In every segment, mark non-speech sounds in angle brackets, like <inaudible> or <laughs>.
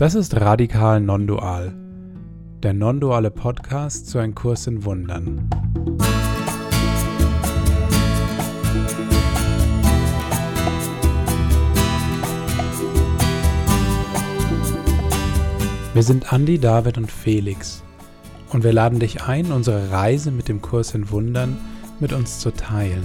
Das ist Radikal Non-Dual, der non-duale Podcast zu einem Kurs in Wundern. Wir sind Andi, David und Felix und wir laden dich ein, unsere Reise mit dem Kurs in Wundern mit uns zu teilen.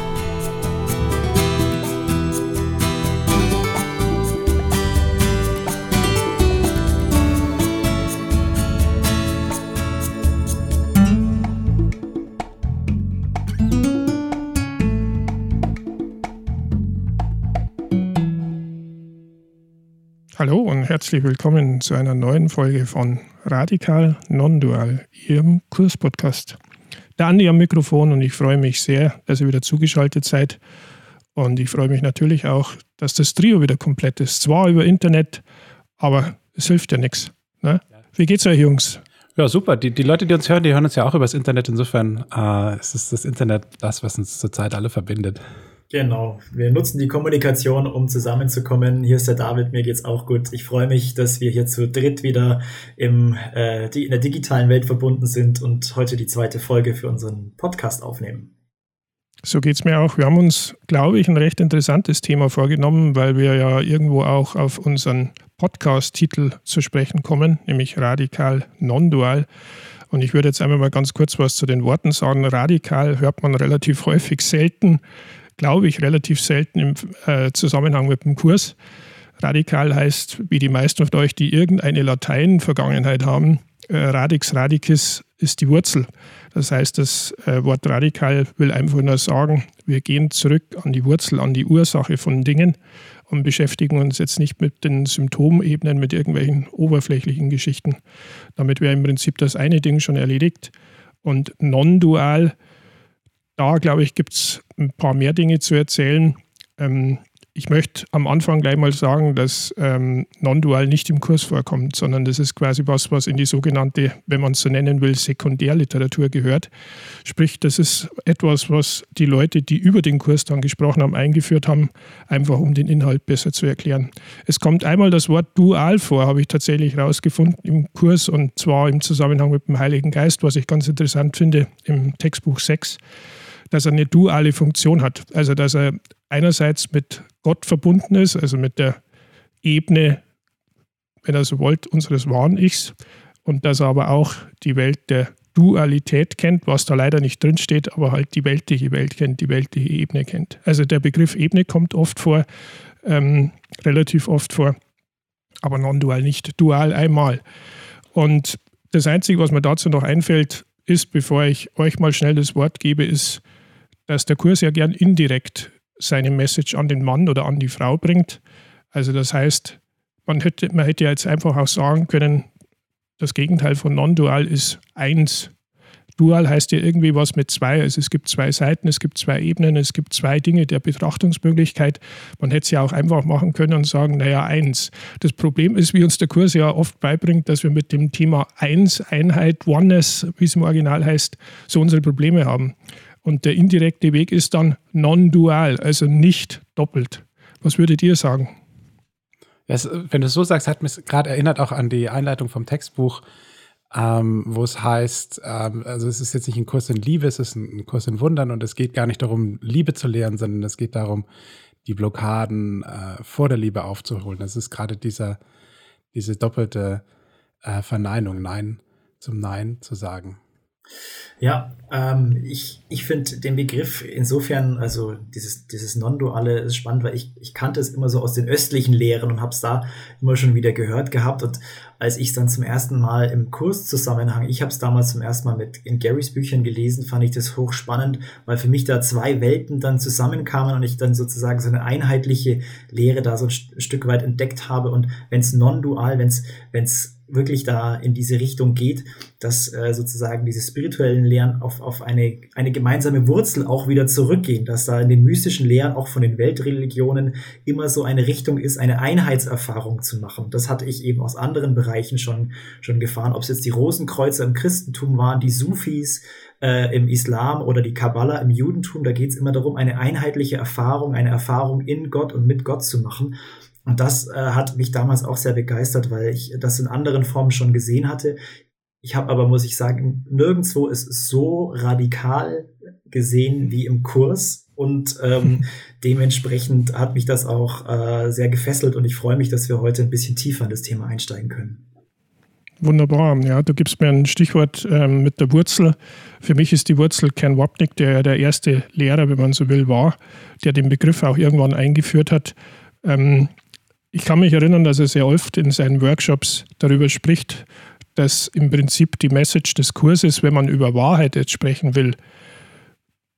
Hallo und herzlich willkommen zu einer neuen Folge von Radikal Non-Dual, Ihrem Kurspodcast. Der Andi am Mikrofon und ich freue mich sehr, dass ihr wieder zugeschaltet seid. Und ich freue mich natürlich auch, dass das Trio wieder komplett ist. Zwar über Internet, aber es hilft ja nichts. Ne? Wie geht's euch, Jungs? Ja, super. Die, die Leute, die uns hören, die hören uns ja auch übers Internet. Insofern äh, es ist das Internet das, was uns zurzeit alle verbindet. Genau. Wir nutzen die Kommunikation, um zusammenzukommen. Hier ist der David, mir geht's auch gut. Ich freue mich, dass wir hier zu dritt wieder im, äh, die, in der digitalen Welt verbunden sind und heute die zweite Folge für unseren Podcast aufnehmen. So geht's mir auch. Wir haben uns, glaube ich, ein recht interessantes Thema vorgenommen, weil wir ja irgendwo auch auf unseren Podcast-Titel zu sprechen kommen, nämlich radikal non-dual. Und ich würde jetzt einmal mal ganz kurz was zu den Worten sagen. Radikal hört man relativ häufig selten glaube ich, relativ selten im äh, Zusammenhang mit dem Kurs. Radikal heißt, wie die meisten von euch, die irgendeine Latein-Vergangenheit haben, äh, radix radicis ist die Wurzel. Das heißt, das äh, Wort radikal will einfach nur sagen, wir gehen zurück an die Wurzel, an die Ursache von Dingen und beschäftigen uns jetzt nicht mit den Symptomebenen, mit irgendwelchen oberflächlichen Geschichten. Damit wäre im Prinzip das eine Ding schon erledigt. Und non-dual da, glaube ich, gibt es ein paar mehr Dinge zu erzählen. Ähm, ich möchte am Anfang gleich mal sagen, dass ähm, Non-Dual nicht im Kurs vorkommt, sondern das ist quasi was, was in die sogenannte, wenn man es so nennen will, Sekundärliteratur gehört. Sprich, das ist etwas, was die Leute, die über den Kurs dann gesprochen haben, eingeführt haben, einfach um den Inhalt besser zu erklären. Es kommt einmal das Wort Dual vor, habe ich tatsächlich herausgefunden im Kurs und zwar im Zusammenhang mit dem Heiligen Geist, was ich ganz interessant finde im Textbuch 6 dass er eine duale Funktion hat. Also dass er einerseits mit Gott verbunden ist, also mit der Ebene, wenn er so wollt, unseres wahren Ichs und dass er aber auch die Welt der Dualität kennt, was da leider nicht drinsteht, aber halt die weltliche Welt kennt, die weltliche Ebene kennt. Also der Begriff Ebene kommt oft vor, ähm, relativ oft vor, aber non-dual nicht, dual einmal. Und das Einzige, was mir dazu noch einfällt, ist, bevor ich euch mal schnell das Wort gebe, ist, dass der Kurs ja gern indirekt seine Message an den Mann oder an die Frau bringt. Also das heißt, man hätte, man hätte jetzt einfach auch sagen können, das Gegenteil von non-dual ist eins. Dual heißt ja irgendwie was mit zwei. Also es gibt zwei Seiten, es gibt zwei Ebenen, es gibt zwei Dinge der Betrachtungsmöglichkeit. Man hätte es ja auch einfach machen können und sagen, naja, eins. Das Problem ist, wie uns der Kurs ja oft beibringt, dass wir mit dem Thema eins, Einheit, Oneness, wie es im Original heißt, so unsere Probleme haben. Und der indirekte Weg ist dann non-dual, also nicht doppelt. Was würdet ihr sagen? Das, wenn du es so sagst, hat mich gerade erinnert auch an die Einleitung vom Textbuch, ähm, wo es heißt, ähm, also es ist jetzt nicht ein Kurs in Liebe, es ist ein, Kurs in Wundern und es geht gar nicht darum, Liebe zu lehren, sondern es geht darum, die Blockaden äh, vor der Liebe aufzuholen. Das ist gerade dieser, diese doppelte äh, Verneinung, Nein zum Nein zu sagen. Ja, ähm, ich, ich finde den Begriff insofern, also dieses, dieses Non-Duale ist spannend, weil ich, ich kannte es immer so aus den östlichen Lehren und habe es da immer schon wieder gehört gehabt. Und als ich es dann zum ersten Mal im Kurszusammenhang, ich habe es damals zum ersten Mal mit in Garys Büchern gelesen, fand ich das hochspannend, weil für mich da zwei Welten dann zusammenkamen und ich dann sozusagen so eine einheitliche Lehre da so ein Stück weit entdeckt habe. Und wenn es non-dual, wenn es wirklich da in diese Richtung geht, dass äh, sozusagen diese spirituellen Lehren auf, auf eine, eine gemeinsame Wurzel auch wieder zurückgehen, dass da in den mystischen Lehren auch von den Weltreligionen immer so eine Richtung ist, eine Einheitserfahrung zu machen. Das hatte ich eben aus anderen Bereichen schon, schon gefahren, ob es jetzt die Rosenkreuzer im Christentum waren, die Sufis, äh, im Islam oder die Kabbala im Judentum, da geht es immer darum, eine einheitliche Erfahrung, eine Erfahrung in Gott und mit Gott zu machen. Und das äh, hat mich damals auch sehr begeistert, weil ich das in anderen Formen schon gesehen hatte. Ich habe aber, muss ich sagen, nirgendwo ist es so radikal gesehen wie im Kurs. Und ähm, <laughs> dementsprechend hat mich das auch äh, sehr gefesselt und ich freue mich, dass wir heute ein bisschen tiefer in das Thema einsteigen können. Wunderbar. Ja, du gibst mir ein Stichwort ähm, mit der Wurzel. Für mich ist die Wurzel Ken Wapnick, der ja der erste Lehrer, wenn man so will, war, der den Begriff auch irgendwann eingeführt hat. Ähm, ich kann mich erinnern, dass er sehr oft in seinen Workshops darüber spricht, dass im Prinzip die Message des Kurses, wenn man über Wahrheit jetzt sprechen will,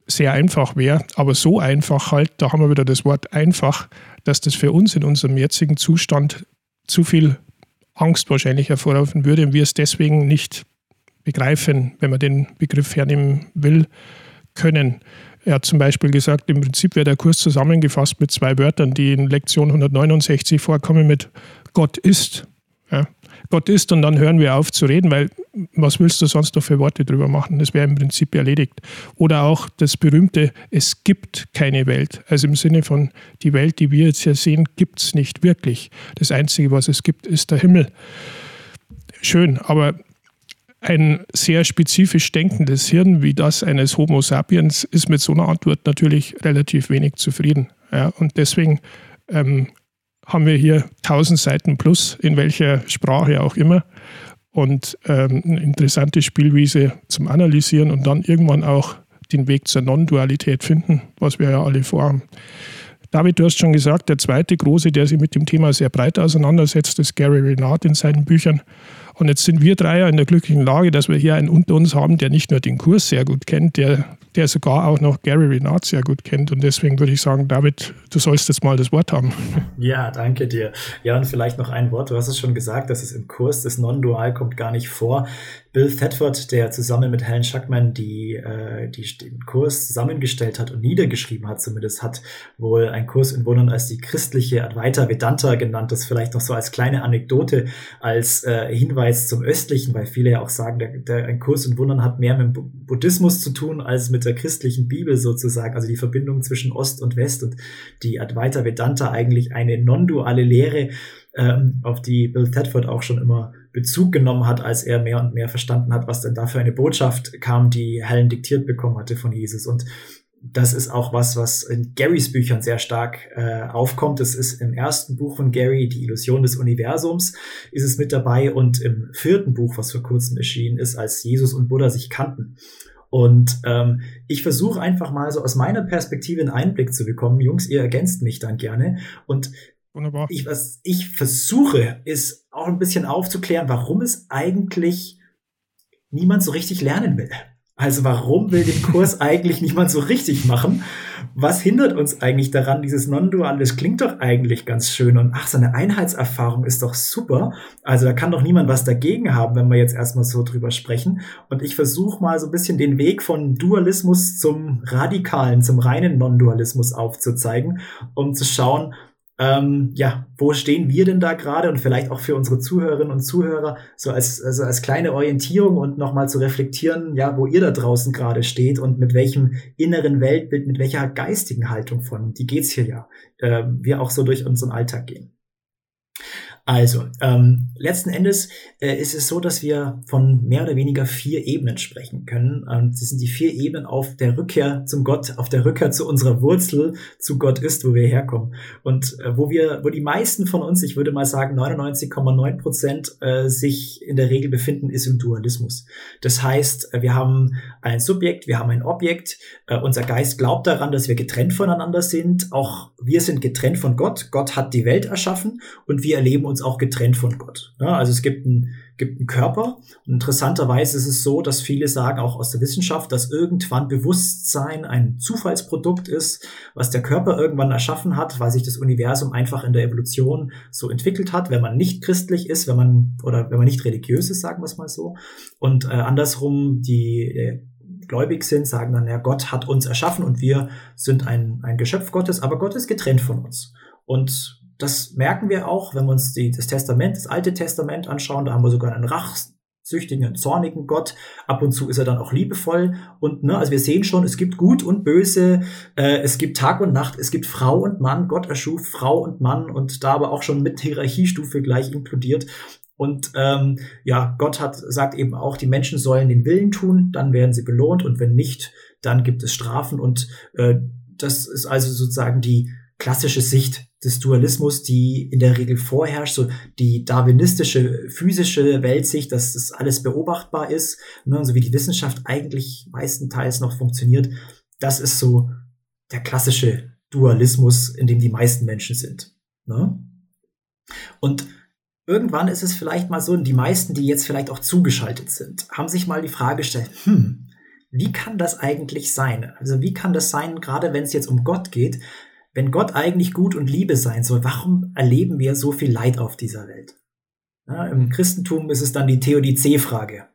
sehr einfach wäre, aber so einfach halt, da haben wir wieder das Wort einfach, dass das für uns in unserem jetzigen Zustand zu viel Angst wahrscheinlich hervorrufen würde und wir es deswegen nicht begreifen, wenn man den Begriff hernehmen will, können. Er hat zum Beispiel gesagt, im Prinzip wäre der Kurs zusammengefasst mit zwei Wörtern, die in Lektion 169 vorkommen mit Gott ist. Ja. Gott ist und dann hören wir auf zu reden, weil was willst du sonst noch für Worte drüber machen? Das wäre im Prinzip erledigt. Oder auch das berühmte, es gibt keine Welt. Also im Sinne von, die Welt, die wir jetzt hier sehen, gibt es nicht wirklich. Das Einzige, was es gibt, ist der Himmel. Schön, aber ein sehr spezifisch denkendes Hirn wie das eines Homo sapiens ist mit so einer Antwort natürlich relativ wenig zufrieden. Ja, und deswegen ähm, haben wir hier 1000 Seiten plus, in welcher Sprache auch immer. Und ähm, eine interessante Spielwiese zum Analysieren und dann irgendwann auch den Weg zur Non-Dualität finden, was wir ja alle vorhaben. David, du hast schon gesagt, der zweite große, der sich mit dem Thema sehr breit auseinandersetzt, ist Gary Renard in seinen Büchern. Und jetzt sind wir drei ja in der glücklichen Lage, dass wir hier einen unter uns haben, der nicht nur den Kurs sehr gut kennt, der, der sogar auch noch Gary Renard sehr gut kennt. Und deswegen würde ich sagen, David, du sollst jetzt mal das Wort haben. <laughs> Ja, danke dir. Ja, und vielleicht noch ein Wort. Du hast es schon gesagt, dass es im Kurs des Non-Dual kommt gar nicht vor. Bill Thetford, der zusammen mit Helen Schuckman die, äh, die, den Kurs zusammengestellt hat und niedergeschrieben hat, zumindest hat wohl ein Kurs in Wundern als die christliche Advaita Vedanta genannt. Das vielleicht noch so als kleine Anekdote, als äh, Hinweis zum Östlichen, weil viele ja auch sagen, der, der, ein Kurs in Wundern hat mehr mit dem Buddhismus zu tun als mit der christlichen Bibel sozusagen. Also die Verbindung zwischen Ost und West und die Advaita Vedanta eigentlich eine non-duale Lehre, ähm, auf die Bill Thetford auch schon immer Bezug genommen hat, als er mehr und mehr verstanden hat, was denn da für eine Botschaft kam, die Helen diktiert bekommen hatte von Jesus. Und das ist auch was, was in Garys Büchern sehr stark äh, aufkommt. Das ist im ersten Buch von Gary, Die Illusion des Universums, ist es mit dabei und im vierten Buch, was vor kurzem erschienen ist, als Jesus und Buddha sich kannten. Und ähm, ich versuche einfach mal so aus meiner Perspektive einen Einblick zu bekommen. Jungs, ihr ergänzt mich dann gerne. Und Wunderbar. Ich, was ich versuche, ist auch ein bisschen aufzuklären, warum es eigentlich niemand so richtig lernen will. Also warum will den Kurs <laughs> eigentlich niemand so richtig machen? Was hindert uns eigentlich daran, dieses Non-Dual? Das klingt doch eigentlich ganz schön und ach, so eine Einheitserfahrung ist doch super. Also da kann doch niemand was dagegen haben, wenn wir jetzt erstmal so drüber sprechen. Und ich versuche mal so ein bisschen den Weg von Dualismus zum radikalen, zum reinen Non-Dualismus aufzuzeigen, um zu schauen, ähm, ja, wo stehen wir denn da gerade und vielleicht auch für unsere Zuhörerinnen und Zuhörer so als, also als kleine Orientierung und nochmal zu reflektieren, ja, wo ihr da draußen gerade steht und mit welchem inneren Weltbild, mit welcher geistigen Haltung von, die geht's hier ja, äh, wir auch so durch unseren Alltag gehen. Also, ähm, letzten Endes äh, ist es so, dass wir von mehr oder weniger vier Ebenen sprechen können. Und sie sind die vier Ebenen auf der Rückkehr zum Gott, auf der Rückkehr zu unserer Wurzel, zu Gott ist, wo wir herkommen. Und äh, wo wir, wo die meisten von uns, ich würde mal sagen 99,9 Prozent, äh, sich in der Regel befinden, ist im Dualismus. Das heißt, äh, wir haben ein Subjekt, wir haben ein Objekt. Äh, unser Geist glaubt daran, dass wir getrennt voneinander sind. Auch wir sind getrennt von Gott. Gott hat die Welt erschaffen und wir erleben uns auch getrennt von Gott. Ja, also es gibt einen, gibt einen Körper. Und interessanterweise ist es so, dass viele sagen, auch aus der Wissenschaft, dass irgendwann Bewusstsein ein Zufallsprodukt ist, was der Körper irgendwann erschaffen hat, weil sich das Universum einfach in der Evolution so entwickelt hat, wenn man nicht christlich ist, wenn man oder wenn man nicht religiös ist, sagen wir es mal so. Und äh, andersrum die äh, gläubig sind, sagen dann, ja, Gott hat uns erschaffen und wir sind ein, ein Geschöpf Gottes, aber Gott ist getrennt von uns. Und das merken wir auch, wenn wir uns die, das Testament, das Alte Testament anschauen. Da haben wir sogar einen rachsüchtigen, zornigen Gott. Ab und zu ist er dann auch liebevoll. Und ne, also wir sehen schon, es gibt Gut und Böse, äh, es gibt Tag und Nacht, es gibt Frau und Mann. Gott erschuf Frau und Mann und da aber auch schon mit Hierarchiestufe gleich inkludiert. Und ähm, ja, Gott hat sagt eben auch, die Menschen sollen den Willen tun, dann werden sie belohnt und wenn nicht, dann gibt es Strafen. Und äh, das ist also sozusagen die klassische Sicht des Dualismus, die in der Regel vorherrscht, so die darwinistische physische Weltsicht, dass das alles beobachtbar ist, ne, so wie die Wissenschaft eigentlich meistenteils noch funktioniert. Das ist so der klassische Dualismus, in dem die meisten Menschen sind. Ne? Und irgendwann ist es vielleicht mal so, die meisten, die jetzt vielleicht auch zugeschaltet sind, haben sich mal die Frage gestellt, hm, wie kann das eigentlich sein? Also wie kann das sein, gerade wenn es jetzt um Gott geht, wenn Gott eigentlich gut und Liebe sein soll, warum erleben wir so viel Leid auf dieser Welt? Ja, Im Christentum ist es dann die Theodizee-Frage.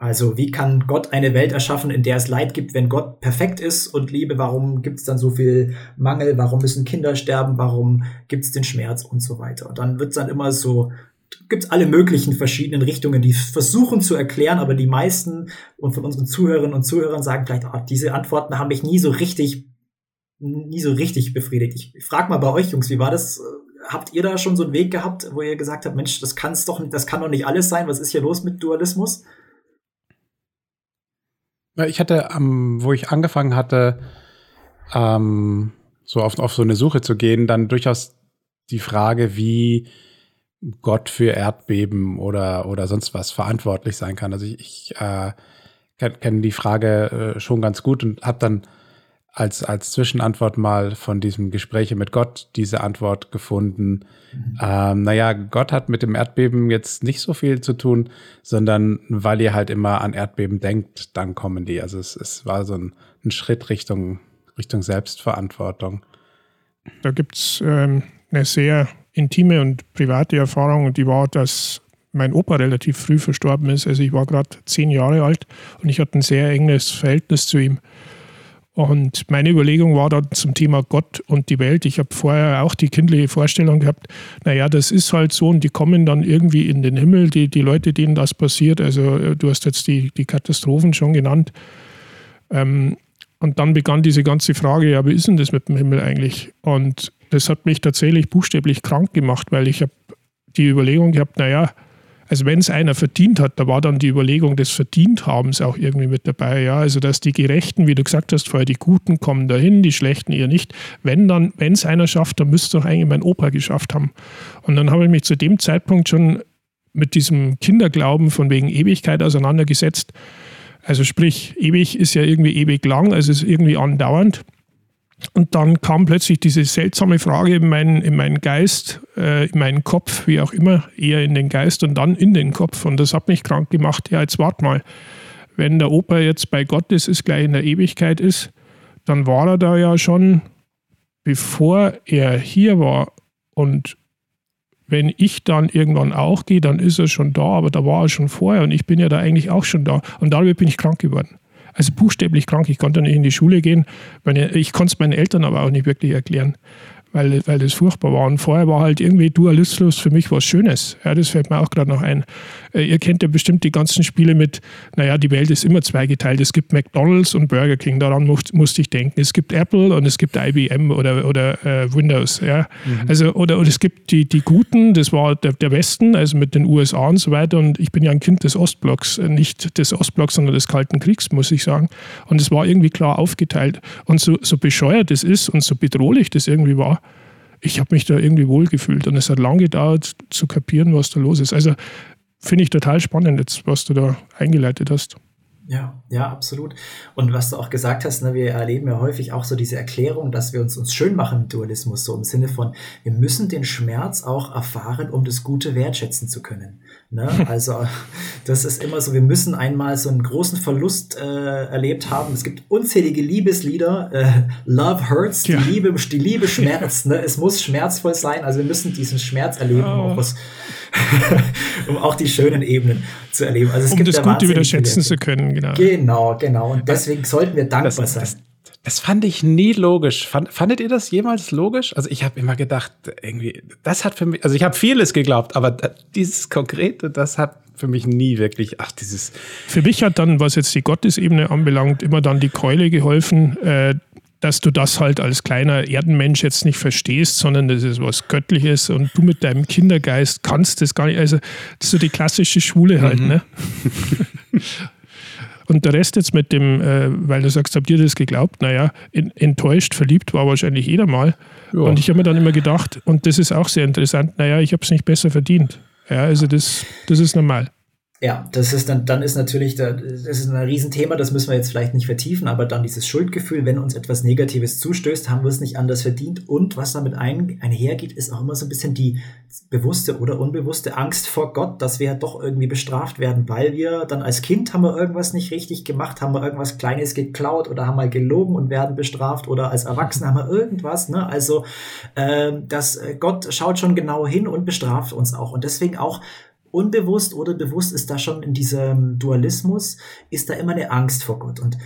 Also wie kann Gott eine Welt erschaffen, in der es Leid gibt, wenn Gott perfekt ist und Liebe? Warum gibt es dann so viel Mangel? Warum müssen Kinder sterben? Warum gibt es den Schmerz und so weiter? Und dann wird es dann immer so, gibt es alle möglichen verschiedenen Richtungen, die versuchen zu erklären, aber die meisten und von unseren Zuhörerinnen und Zuhörern sagen vielleicht, oh, diese Antworten haben mich nie so richtig nie so richtig befriedigt. Ich frage mal bei euch, Jungs, wie war das? Habt ihr da schon so einen Weg gehabt, wo ihr gesagt habt, Mensch, das kann's doch, das kann doch nicht alles sein. Was ist hier los mit Dualismus? Ich hatte, ähm, wo ich angefangen hatte, ähm, so auf, auf so eine Suche zu gehen, dann durchaus die Frage, wie Gott für Erdbeben oder, oder sonst was verantwortlich sein kann. Also ich, ich äh, kenne kenn die Frage äh, schon ganz gut und habe dann als, als Zwischenantwort mal von diesem Gespräche mit Gott diese Antwort gefunden. Mhm. Ähm, naja, Gott hat mit dem Erdbeben jetzt nicht so viel zu tun, sondern weil ihr halt immer an Erdbeben denkt, dann kommen die. Also es, es war so ein, ein Schritt Richtung, Richtung Selbstverantwortung. Da gibt es ähm, eine sehr intime und private Erfahrung, die war, dass mein Opa relativ früh verstorben ist. Also ich war gerade zehn Jahre alt und ich hatte ein sehr enges Verhältnis zu ihm. Und meine Überlegung war dann zum Thema Gott und die Welt. Ich habe vorher auch die kindliche Vorstellung gehabt, naja, das ist halt so und die kommen dann irgendwie in den Himmel, die, die Leute, denen das passiert. Also äh, du hast jetzt die, die Katastrophen schon genannt. Ähm, und dann begann diese ganze Frage, ja, wie ist denn das mit dem Himmel eigentlich? Und das hat mich tatsächlich buchstäblich krank gemacht, weil ich habe die Überlegung gehabt, naja, also wenn es einer verdient hat, da war dann die Überlegung des Verdienthabens auch irgendwie mit dabei. Ja, also dass die Gerechten, wie du gesagt hast, vorher die Guten kommen dahin, die Schlechten eher nicht. Wenn dann, wenn es einer schafft, dann müsste doch eigentlich mein Opa geschafft haben. Und dann habe ich mich zu dem Zeitpunkt schon mit diesem Kinderglauben von wegen Ewigkeit auseinandergesetzt. Also sprich, ewig ist ja irgendwie ewig lang, also ist irgendwie andauernd. Und dann kam plötzlich diese seltsame Frage in meinen, in meinen Geist, äh, in meinen Kopf, wie auch immer, eher in den Geist und dann in den Kopf. Und das hat mich krank gemacht. Ja, jetzt wart mal. Wenn der Opa jetzt bei Gott ist, ist gleich in der Ewigkeit ist, dann war er da ja schon, bevor er hier war. Und wenn ich dann irgendwann auch gehe, dann ist er schon da, aber da war er schon vorher und ich bin ja da eigentlich auch schon da. Und dadurch bin ich krank geworden also buchstäblich krank. Ich konnte nicht in die Schule gehen. Meine, ich konnte es meinen Eltern aber auch nicht wirklich erklären weil, weil das furchtbar war. Und vorher war halt irgendwie Dualismus für mich was Schönes. Ja, das fällt mir auch gerade noch ein. Äh, ihr kennt ja bestimmt die ganzen Spiele mit, naja, die Welt ist immer zweigeteilt. Es gibt McDonalds und Burger King, daran musste muss ich denken. Es gibt Apple und es gibt IBM oder, oder äh, Windows. Ja. Mhm. Also, oder, oder es gibt die, die Guten, das war der, der Westen, also mit den USA und so weiter. Und ich bin ja ein Kind des Ostblocks, äh, nicht des Ostblocks, sondern des Kalten Kriegs, muss ich sagen. Und es war irgendwie klar aufgeteilt. Und so, so bescheuert es ist und so bedrohlich das irgendwie war, ich habe mich da irgendwie wohlgefühlt und es hat lange gedauert zu kapieren, was da los ist. Also finde ich total spannend jetzt, was du da eingeleitet hast. Ja, ja, absolut. Und was du auch gesagt hast, ne, wir erleben ja häufig auch so diese Erklärung, dass wir uns, uns schön machen im Dualismus, so im Sinne von, wir müssen den Schmerz auch erfahren, um das Gute wertschätzen zu können. Ne? <laughs> Also das ist immer so, wir müssen einmal so einen großen Verlust äh, erlebt haben. Es gibt unzählige Liebeslieder, äh, Love Hurts, ja. die, Liebe, die Liebe schmerzt. Ne? Es muss schmerzvoll sein, also wir müssen diesen Schmerz erleben, oh. um, auch was, <laughs> um auch die schönen Ebenen zu erleben. Also es um gibt das da Gute wieder schätzen zu können, genau. Genau, genau. Und deswegen sollten wir dankbar das, sein. Das, das fand ich nie logisch. Fand, fandet ihr das jemals logisch? Also ich habe immer gedacht, irgendwie, das hat für mich, also ich habe vieles geglaubt, aber dieses Konkrete, das hat für mich nie wirklich, ach, dieses. Für mich hat dann, was jetzt die Gottesebene anbelangt, immer dann die Keule geholfen, äh, dass du das halt als kleiner Erdenmensch jetzt nicht verstehst, sondern das ist was Göttliches und du mit deinem Kindergeist kannst das gar nicht. Also, das ist so die klassische Schwule halt, mhm. ne? <laughs> Und der Rest jetzt mit dem, äh, weil du sagst, habt ihr das geglaubt? Naja, in, enttäuscht, verliebt war wahrscheinlich jeder mal. Ja. Und ich habe mir dann immer gedacht, und das ist auch sehr interessant, naja, ich habe es nicht besser verdient. Ja, also das, das ist normal. Ja, das ist dann, dann ist natürlich, das ist ein Riesenthema, das müssen wir jetzt vielleicht nicht vertiefen, aber dann dieses Schuldgefühl, wenn uns etwas Negatives zustößt, haben wir es nicht anders verdient. Und was damit ein, einhergeht, ist auch immer so ein bisschen die bewusste oder unbewusste Angst vor Gott, dass wir ja doch irgendwie bestraft werden, weil wir dann als Kind haben wir irgendwas nicht richtig gemacht, haben wir irgendwas Kleines geklaut oder haben mal gelogen und werden bestraft oder als Erwachsene haben wir irgendwas. Ne? Also äh, das Gott schaut schon genau hin und bestraft uns auch. Und deswegen auch unbewusst oder bewusst ist da schon in diesem Dualismus, ist da immer eine Angst vor Gott. Und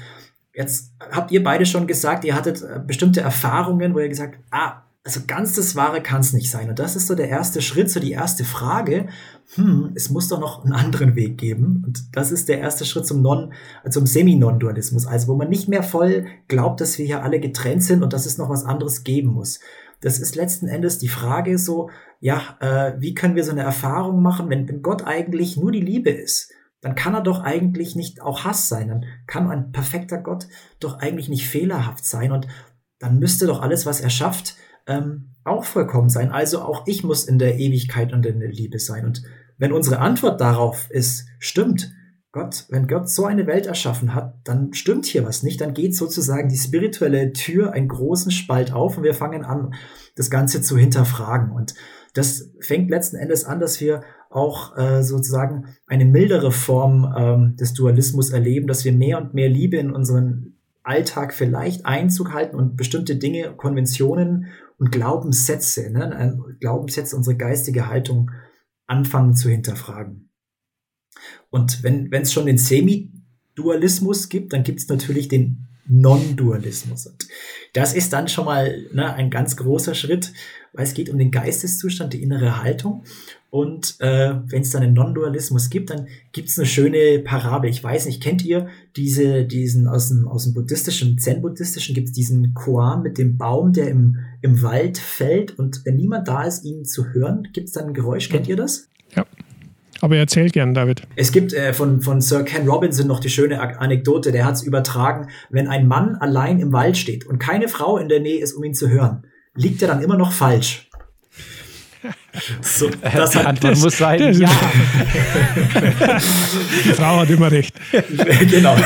jetzt habt ihr beide schon gesagt, ihr hattet äh, bestimmte Erfahrungen, wo ihr gesagt, ah, also ganz das Wahre kann es nicht sein. Und das ist so der erste Schritt, so die erste Frage. Hm, es muss doch noch einen anderen Weg geben. Und das ist der erste Schritt zum Non, zum Semi-Non-Dualismus. Also wo man nicht mehr voll glaubt, dass wir hier alle getrennt sind und dass es noch was anderes geben muss. Das ist letzten Endes die Frage so, ja, äh, wie können wir so eine Erfahrung machen, wenn, wenn Gott eigentlich nur die Liebe ist? Dann kann er doch eigentlich nicht auch Hass sein. Dann kann ein perfekter Gott doch eigentlich nicht fehlerhaft sein. Und dann müsste doch alles, was er schafft, ähm, auch vollkommen sein. Also auch ich muss in der Ewigkeit und in der Liebe sein. Und wenn unsere Antwort darauf ist, stimmt, Gott, wenn Gott so eine Welt erschaffen hat, dann stimmt hier was nicht. Dann geht sozusagen die spirituelle Tür einen großen Spalt auf und wir fangen an, das Ganze zu hinterfragen. Und das fängt letzten Endes an, dass wir auch äh, sozusagen eine mildere Form ähm, des Dualismus erleben, dass wir mehr und mehr Liebe in unseren Alltag vielleicht Einzug halten und bestimmte Dinge, Konventionen und Glaubenssätze, ne, Glaubenssätze, unsere geistige Haltung anfangen zu hinterfragen. Und wenn es schon den Semi-Dualismus gibt, dann gibt es natürlich den Non-Dualismus. Und das ist dann schon mal ne, ein ganz großer Schritt, weil es geht um den Geisteszustand, die innere Haltung. Und äh, wenn es dann einen Non-Dualismus gibt, dann gibt es eine schöne Parabel. Ich weiß nicht, kennt ihr diese, diesen aus dem, aus dem buddhistischen, Zen-buddhistischen, gibt es diesen Koan mit dem Baum, der im, im Wald fällt und wenn niemand da ist, ihn zu hören, gibt es dann ein Geräusch. Kennt ihr das? Aber erzähl gern, David. Es gibt äh, von, von Sir Ken Robinson noch die schöne Anekdote, der hat es übertragen, wenn ein Mann allein im Wald steht und keine Frau in der Nähe ist, um ihn zu hören, liegt er dann immer noch falsch. So, das hat, Antwort das, muss sein, das, ja. <laughs> Die Frau hat immer recht. <laughs> genau.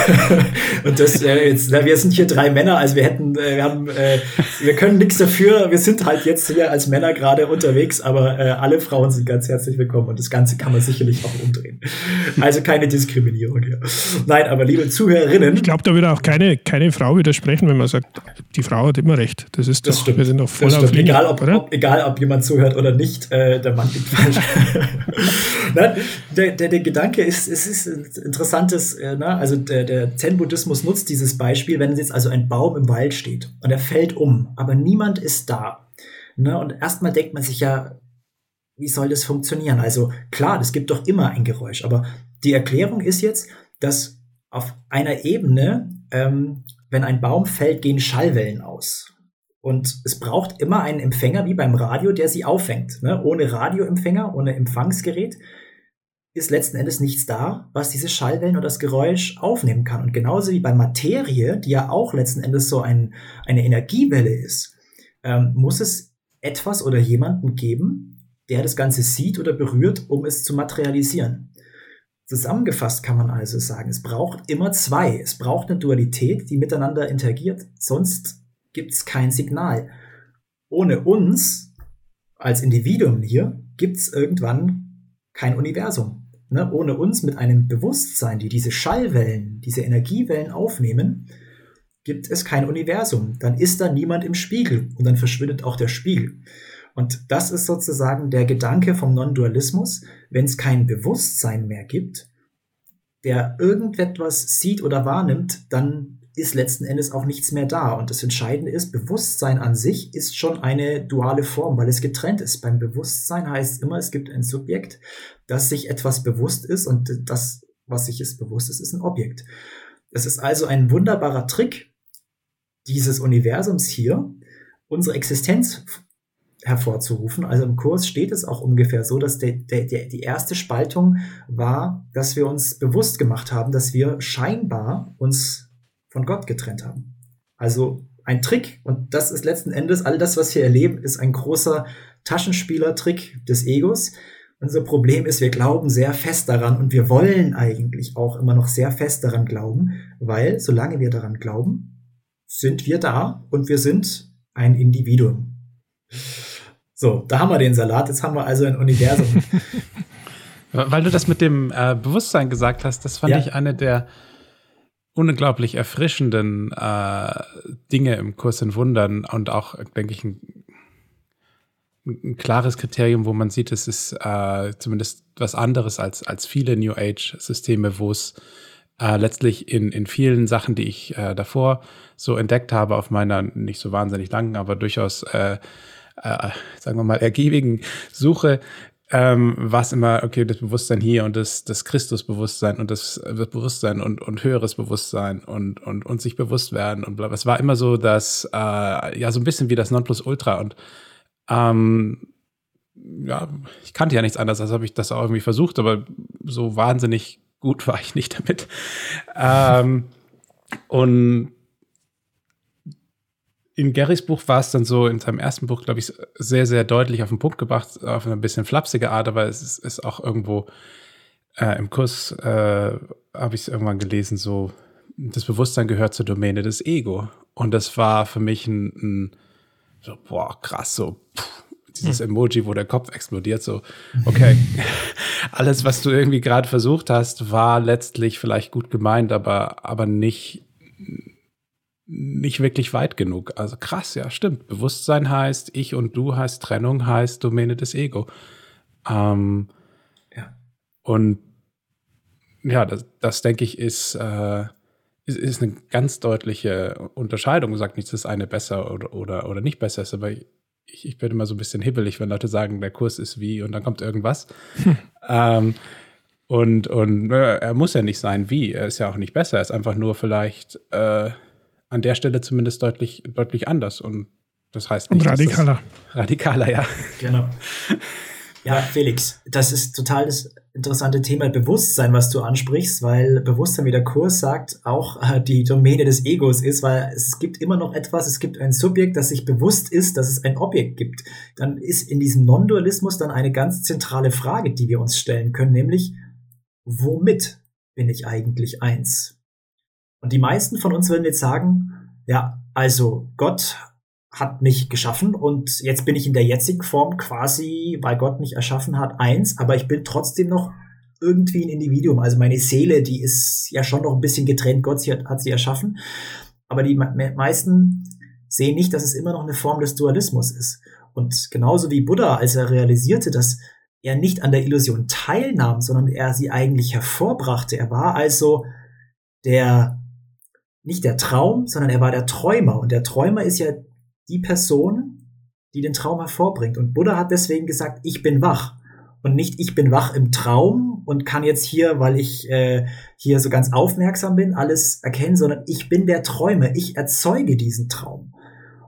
Und das, äh, jetzt, wir sind hier drei Männer, also wir hätten, äh, wir haben, äh, wir können nichts dafür. Wir sind halt jetzt hier als Männer gerade unterwegs, aber äh, alle Frauen sind ganz herzlich willkommen und das Ganze kann man sicherlich auch umdrehen. Also keine Diskriminierung hier. Nein, aber liebe Zuhörerinnen. Ich glaube, da würde auch keine, keine Frau widersprechen, wenn man sagt, die Frau hat immer recht. Das ist das doch, stimmt. wir sind doch voll auf Linie, egal, ob, ob, egal, ob jemand zuhört oder nicht äh, der Mann liegt falsch. <laughs> Der, der, der Gedanke ist, es ist ein interessantes, äh, ne? also der, der Zen-Buddhismus nutzt dieses Beispiel, wenn jetzt also ein Baum im Wald steht und er fällt um, aber niemand ist da. Ne? Und erstmal denkt man sich ja, wie soll das funktionieren? Also klar, es gibt doch immer ein Geräusch, aber die Erklärung ist jetzt, dass auf einer Ebene, ähm, wenn ein Baum fällt, gehen Schallwellen aus. Und es braucht immer einen Empfänger wie beim Radio, der sie auffängt. Ne? Ohne Radioempfänger, ohne Empfangsgerät ist letzten Endes nichts da, was diese Schallwellen oder das Geräusch aufnehmen kann. Und genauso wie bei Materie, die ja auch letzten Endes so ein, eine Energiewelle ist, ähm, muss es etwas oder jemanden geben, der das Ganze sieht oder berührt, um es zu materialisieren. Zusammengefasst kann man also sagen, es braucht immer zwei. Es braucht eine Dualität, die miteinander interagiert, sonst gibt es kein Signal. Ohne uns als Individuum hier gibt es irgendwann kein Universum. Ne? Ohne uns mit einem Bewusstsein, die diese Schallwellen, diese Energiewellen aufnehmen, gibt es kein Universum. Dann ist da niemand im Spiegel und dann verschwindet auch der Spiegel. Und das ist sozusagen der Gedanke vom Non-Dualismus. Wenn es kein Bewusstsein mehr gibt, der irgendetwas sieht oder wahrnimmt, dann ist letzten Endes auch nichts mehr da. Und das Entscheidende ist, Bewusstsein an sich ist schon eine duale Form, weil es getrennt ist. Beim Bewusstsein heißt immer, es gibt ein Subjekt, das sich etwas bewusst ist und das, was sich ist bewusst ist, ist ein Objekt. Es ist also ein wunderbarer Trick dieses Universums hier, unsere Existenz hervorzurufen. Also im Kurs steht es auch ungefähr so, dass der, der, der, die erste Spaltung war, dass wir uns bewusst gemacht haben, dass wir scheinbar uns von Gott getrennt haben. Also ein Trick, und das ist letzten Endes, all das, was wir erleben, ist ein großer Taschenspielertrick des Egos. Unser Problem ist, wir glauben sehr fest daran und wir wollen eigentlich auch immer noch sehr fest daran glauben, weil solange wir daran glauben, sind wir da und wir sind ein Individuum. So, da haben wir den Salat. Jetzt haben wir also ein Universum. <laughs> Weil du das mit dem äh, Bewusstsein gesagt hast, das fand ja. ich eine der unglaublich erfrischenden äh, Dinge im Kurs in Wundern und auch, denke ich, ein, ein, klares Kriterium, wo man sieht, es ist äh, zumindest was anderes als, als viele New Age-Systeme, wo es äh, letztlich in, in vielen Sachen, die ich äh, davor so entdeckt habe, auf meiner nicht so wahnsinnig langen, aber durchaus äh, äh, sagen wir mal, ergiebigen Suche ähm, war immer, okay, das Bewusstsein hier und das, das Christusbewusstsein und das, das Bewusstsein und, und höheres Bewusstsein und, und, und sich bewusst werden und bla. Es war immer so, dass, äh, ja, so ein bisschen wie das Nonplusultra und ähm, ja, ich kannte ja nichts anderes, als habe ich das auch irgendwie versucht, aber so wahnsinnig gut <laughs> war ich nicht damit. ähm, und in Garys Buch war es dann so, in seinem ersten Buch, glaube ich, sehr, sehr deutlich auf den Punkt gebracht, auf eine bisschen flapsige Art, aber es ist, ist auch irgendwo äh, im Kurs, äh, habe ich es irgendwann gelesen, so, das Bewusstsein gehört zur Domäne des Ego. Und das war für mich ein, ein so, boah, krass, so, pff, dieses hm. Emoji, wo der Kopf explodiert, so, okay, <laughs> alles, was du irgendwie gerade versucht hast, war letztlich vielleicht gut gemeint, aber, aber nicht, nicht wirklich weit genug. Also krass, ja, stimmt. Bewusstsein heißt, ich und du heißt Trennung, heißt Domäne des Ego. Ähm, ja. Und ja, das, das denke ich, ist, äh, ist, ist, eine ganz deutliche Unterscheidung. Sagt nicht, dass das eine besser oder, oder, oder nicht besser ist, aber ich, ich bin immer so ein bisschen hibbelig, wenn Leute sagen, der Kurs ist wie und dann kommt irgendwas. <laughs> ähm, und und äh, er muss ja nicht sein wie, er ist ja auch nicht besser, er ist einfach nur vielleicht äh, an der Stelle zumindest deutlich, deutlich anders. Und das heißt nicht. Und radikaler. radikaler, ja. Genau. Ja, Felix, das ist total das interessante Thema Bewusstsein, was du ansprichst, weil Bewusstsein, wie der Kurs sagt, auch äh, die Domäne des Egos ist, weil es gibt immer noch etwas, es gibt ein Subjekt, das sich bewusst ist, dass es ein Objekt gibt. Dann ist in diesem Non-Dualismus dann eine ganz zentrale Frage, die wir uns stellen können, nämlich, womit bin ich eigentlich eins? Und die meisten von uns würden jetzt sagen, ja, also Gott hat mich geschaffen und jetzt bin ich in der jetzigen Form quasi, weil Gott mich erschaffen hat, eins, aber ich bin trotzdem noch irgendwie ein Individuum. Also meine Seele, die ist ja schon noch ein bisschen getrennt. Gott sie hat, hat sie erschaffen. Aber die meisten sehen nicht, dass es immer noch eine Form des Dualismus ist. Und genauso wie Buddha, als er realisierte, dass er nicht an der Illusion teilnahm, sondern er sie eigentlich hervorbrachte. Er war also der nicht der Traum, sondern er war der Träumer. Und der Träumer ist ja die Person, die den Traum hervorbringt. Und Buddha hat deswegen gesagt, ich bin wach. Und nicht, ich bin wach im Traum und kann jetzt hier, weil ich äh, hier so ganz aufmerksam bin, alles erkennen, sondern ich bin der Träumer. Ich erzeuge diesen Traum.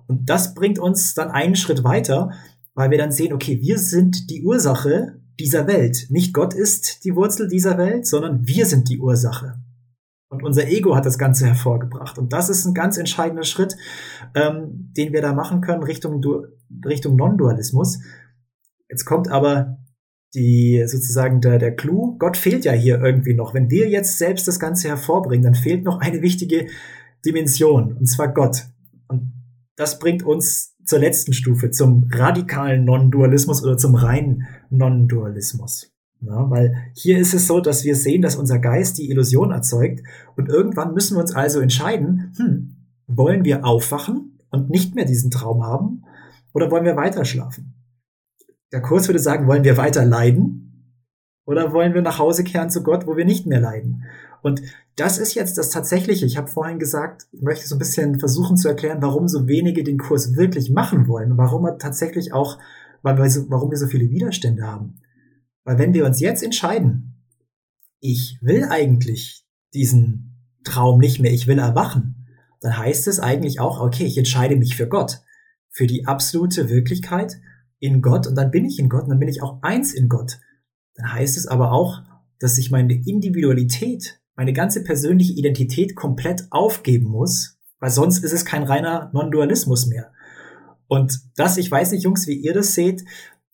Und das bringt uns dann einen Schritt weiter, weil wir dann sehen, okay, wir sind die Ursache dieser Welt. Nicht Gott ist die Wurzel dieser Welt, sondern wir sind die Ursache. Und unser Ego hat das Ganze hervorgebracht. Und das ist ein ganz entscheidender Schritt, ähm, den wir da machen können Richtung, Richtung Non-Dualismus. Jetzt kommt aber die sozusagen der, der Clou. Gott fehlt ja hier irgendwie noch. Wenn wir jetzt selbst das Ganze hervorbringen, dann fehlt noch eine wichtige Dimension, und zwar Gott. Und das bringt uns zur letzten Stufe, zum radikalen Non-Dualismus oder zum reinen Non-Dualismus. Ja, weil hier ist es so, dass wir sehen, dass unser Geist die Illusion erzeugt und irgendwann müssen wir uns also entscheiden, hm, wollen wir aufwachen und nicht mehr diesen Traum haben oder wollen wir weiter schlafen? Der Kurs würde sagen, wollen wir weiter leiden oder wollen wir nach Hause kehren zu Gott, wo wir nicht mehr leiden? Und das ist jetzt das Tatsächliche. Ich habe vorhin gesagt, ich möchte so ein bisschen versuchen zu erklären, warum so wenige den Kurs wirklich machen wollen und warum er tatsächlich auch, warum wir so viele Widerstände haben. Weil wenn wir uns jetzt entscheiden, ich will eigentlich diesen Traum nicht mehr, ich will erwachen, dann heißt es eigentlich auch, okay, ich entscheide mich für Gott, für die absolute Wirklichkeit in Gott und dann bin ich in Gott und dann bin ich auch eins in Gott. Dann heißt es aber auch, dass ich meine Individualität meine ganze persönliche Identität komplett aufgeben muss, weil sonst ist es kein reiner Non-Dualismus mehr. Und das, ich weiß nicht, Jungs, wie ihr das seht,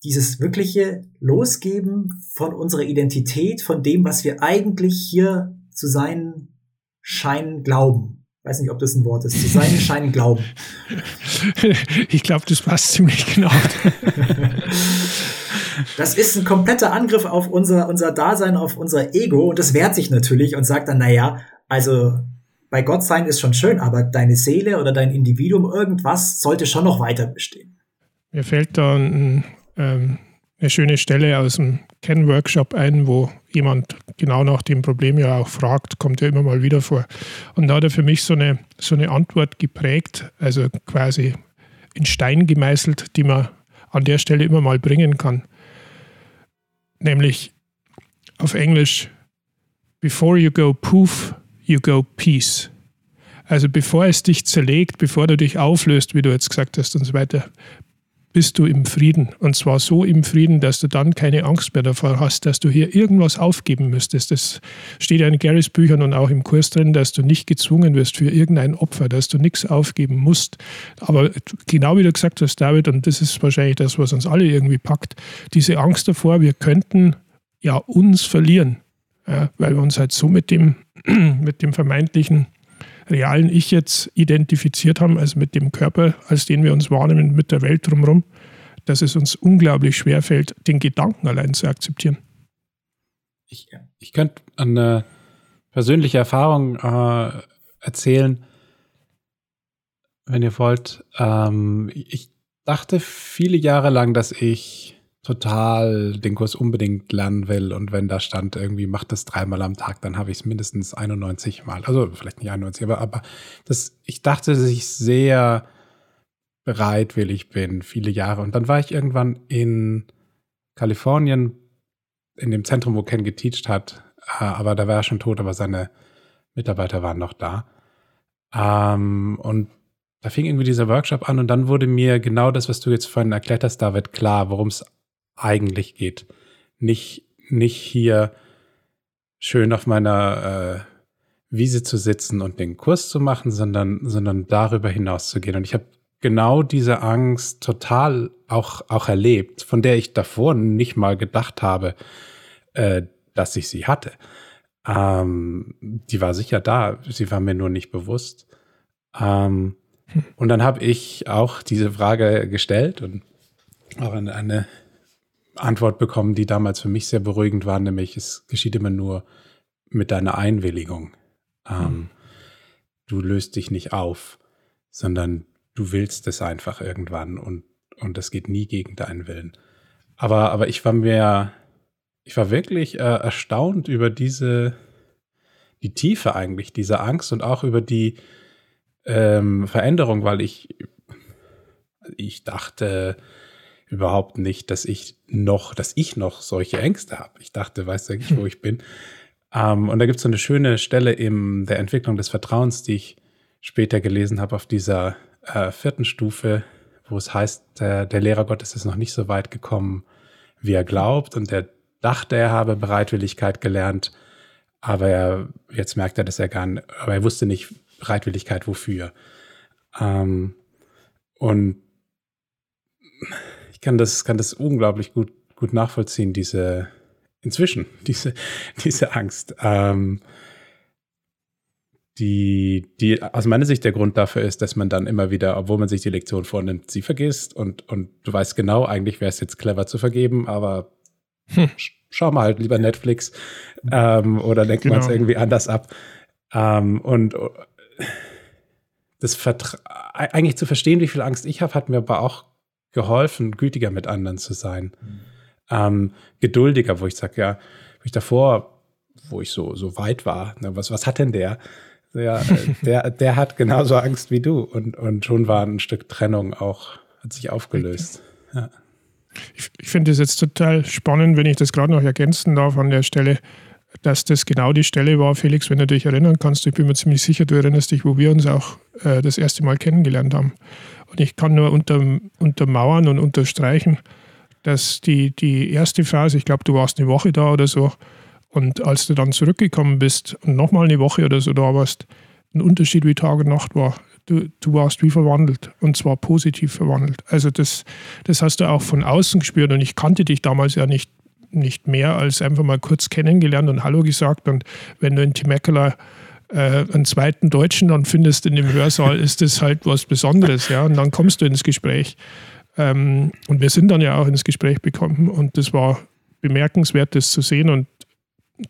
dieses wirkliche Losgeben von unserer Identität, von dem, was wir eigentlich hier zu sein scheinen, glauben. Ich weiß nicht, ob das ein Wort ist. Zu sein scheinen, glauben. <laughs> Ich glaube, das passt ziemlich genau. <laughs> Das ist ein kompletter Angriff auf unser, unser Dasein, auf unser Ego und das wehrt sich natürlich und sagt dann, naja, also bei Gott sein ist schon schön, aber deine Seele oder dein Individuum, irgendwas sollte schon noch weiter bestehen. Mir fällt da ein, ähm, eine schöne Stelle aus dem Ken-Workshop ein, wo jemand genau nach dem Problem ja auch fragt, kommt ja immer mal wieder vor. Und da hat er für mich so eine, so eine Antwort geprägt, also quasi in Stein gemeißelt, die man an der Stelle immer mal bringen kann nämlich auf Englisch, before you go poof, you go peace. Also bevor es dich zerlegt, bevor du dich auflöst, wie du jetzt gesagt hast und so weiter, bist du im Frieden. Und zwar so im Frieden, dass du dann keine Angst mehr davor hast, dass du hier irgendwas aufgeben müsstest. Das steht ja in Garys Büchern und auch im Kurs drin, dass du nicht gezwungen wirst für irgendein Opfer, dass du nichts aufgeben musst. Aber genau wie du gesagt hast, David, und das ist wahrscheinlich das, was uns alle irgendwie packt, diese Angst davor, wir könnten ja uns verlieren, ja, weil wir uns halt so mit dem, <clears throat> mit dem vermeintlichen realen Ich jetzt identifiziert haben, also mit dem Körper, als den wir uns wahrnehmen, mit der Welt drumherum, dass es uns unglaublich schwer fällt, den Gedanken allein zu akzeptieren. Ich, ich könnte eine persönliche Erfahrung äh, erzählen, wenn ihr wollt. Ähm, ich dachte viele Jahre lang, dass ich total den Kurs unbedingt lernen will und wenn da stand irgendwie, macht das dreimal am Tag, dann habe ich es mindestens 91 Mal. Also vielleicht nicht 91, aber, aber das, ich dachte, dass ich sehr bereitwillig bin, viele Jahre. Und dann war ich irgendwann in Kalifornien, in dem Zentrum, wo Ken geteacht hat, äh, aber da war er schon tot, aber seine Mitarbeiter waren noch da. Ähm, und da fing irgendwie dieser Workshop an und dann wurde mir genau das, was du jetzt vorhin erklärt hast, David, klar, worum es eigentlich geht. Nicht, nicht hier schön auf meiner äh, Wiese zu sitzen und den Kurs zu machen, sondern, sondern darüber hinaus zu gehen. Und ich habe genau diese Angst total auch, auch erlebt, von der ich davor nicht mal gedacht habe, äh, dass ich sie hatte. Ähm, die war sicher da, sie war mir nur nicht bewusst. Ähm, hm. Und dann habe ich auch diese Frage gestellt und auch eine, eine Antwort bekommen, die damals für mich sehr beruhigend war, nämlich es geschieht immer nur mit deiner Einwilligung. Ähm, mhm. Du löst dich nicht auf, sondern du willst es einfach irgendwann und, und das geht nie gegen deinen Willen. Aber, aber ich war mir, ich war wirklich äh, erstaunt über diese, die Tiefe eigentlich dieser Angst und auch über die ähm, Veränderung, weil ich, ich dachte, überhaupt nicht, dass ich noch, dass ich noch solche Ängste habe. Ich dachte, weißt du eigentlich, wo ich bin. Ähm, und da gibt es so eine schöne Stelle in der Entwicklung des Vertrauens, die ich später gelesen habe auf dieser äh, vierten Stufe, wo es heißt, äh, der Lehrer Gottes ist noch nicht so weit gekommen, wie er glaubt. Und er dachte, er habe Bereitwilligkeit gelernt, aber er, jetzt merkt er, dass er gar nicht, aber er wusste nicht Bereitwilligkeit wofür. Ähm, und ich kann das, kann das unglaublich gut gut nachvollziehen, diese, inzwischen, <laughs> diese, diese Angst. Ähm, die, die aus meiner Sicht der Grund dafür ist, dass man dann immer wieder, obwohl man sich die Lektion vornimmt, sie vergisst und, und du weißt genau, eigentlich wäre es jetzt clever zu vergeben, aber hm. schau mal halt lieber Netflix ähm, oder lenken genau. wir uns irgendwie anders ab. Ähm, und äh, das Vertra eigentlich zu verstehen, wie viel Angst ich habe, hat mir aber auch geholfen, gütiger mit anderen zu sein. Mhm. Ähm, geduldiger, wo ich sage, ja, wo ich davor, wo ich so, so weit war, ne, was, was hat denn der? Ja, <laughs> der, der hat genauso Angst wie du. Und, und schon war ein Stück Trennung auch, hat sich aufgelöst. Ja. Ich, ich finde es jetzt total spannend, wenn ich das gerade noch ergänzen darf an der Stelle, dass das genau die Stelle war, Felix, wenn du dich erinnern kannst. Ich bin mir ziemlich sicher, du erinnerst dich, wo wir uns auch äh, das erste Mal kennengelernt haben. Und ich kann nur unter, untermauern und unterstreichen, dass die, die erste Phase, ich glaube, du warst eine Woche da oder so, und als du dann zurückgekommen bist und nochmal eine Woche oder so da warst, ein Unterschied wie Tag und Nacht war. Du, du warst wie verwandelt und zwar positiv verwandelt. Also das, das hast du auch von außen gespürt und ich kannte dich damals ja nicht, nicht mehr als einfach mal kurz kennengelernt und Hallo gesagt. Und wenn du in Temecula äh, einen zweiten Deutschen dann findest in dem Hörsaal, ist das halt was Besonderes. Ja? Und dann kommst du ins Gespräch. Ähm, und wir sind dann ja auch ins Gespräch gekommen und das war bemerkenswert, das zu sehen. Und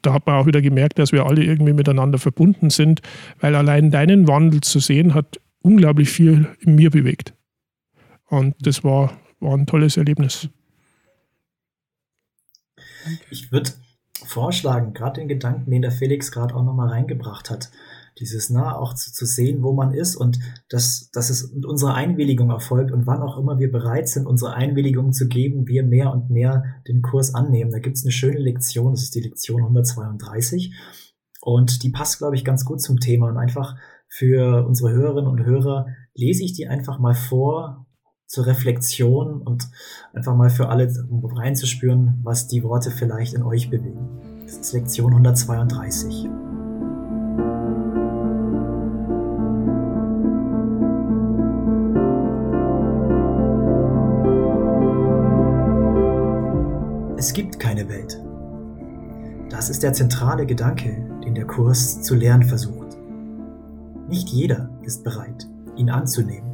da hat man auch wieder gemerkt, dass wir alle irgendwie miteinander verbunden sind, weil allein deinen Wandel zu sehen hat unglaublich viel in mir bewegt. Und das war, war ein tolles Erlebnis. Ich würde vorschlagen, gerade den Gedanken, den der Felix gerade auch nochmal reingebracht hat, dieses nah auch zu, zu sehen, wo man ist und dass, dass es mit unserer Einwilligung erfolgt und wann auch immer wir bereit sind, unsere Einwilligung zu geben, wir mehr und mehr den Kurs annehmen. Da gibt es eine schöne Lektion, das ist die Lektion 132 und die passt, glaube ich, ganz gut zum Thema. Und einfach für unsere Hörerinnen und Hörer lese ich die einfach mal vor zur Reflexion und einfach mal für alle reinzuspüren, was die Worte vielleicht in euch bewegen. Das ist Lektion 132. Es gibt keine Welt. Das ist der zentrale Gedanke, den der Kurs zu lernen versucht. Nicht jeder ist bereit, ihn anzunehmen.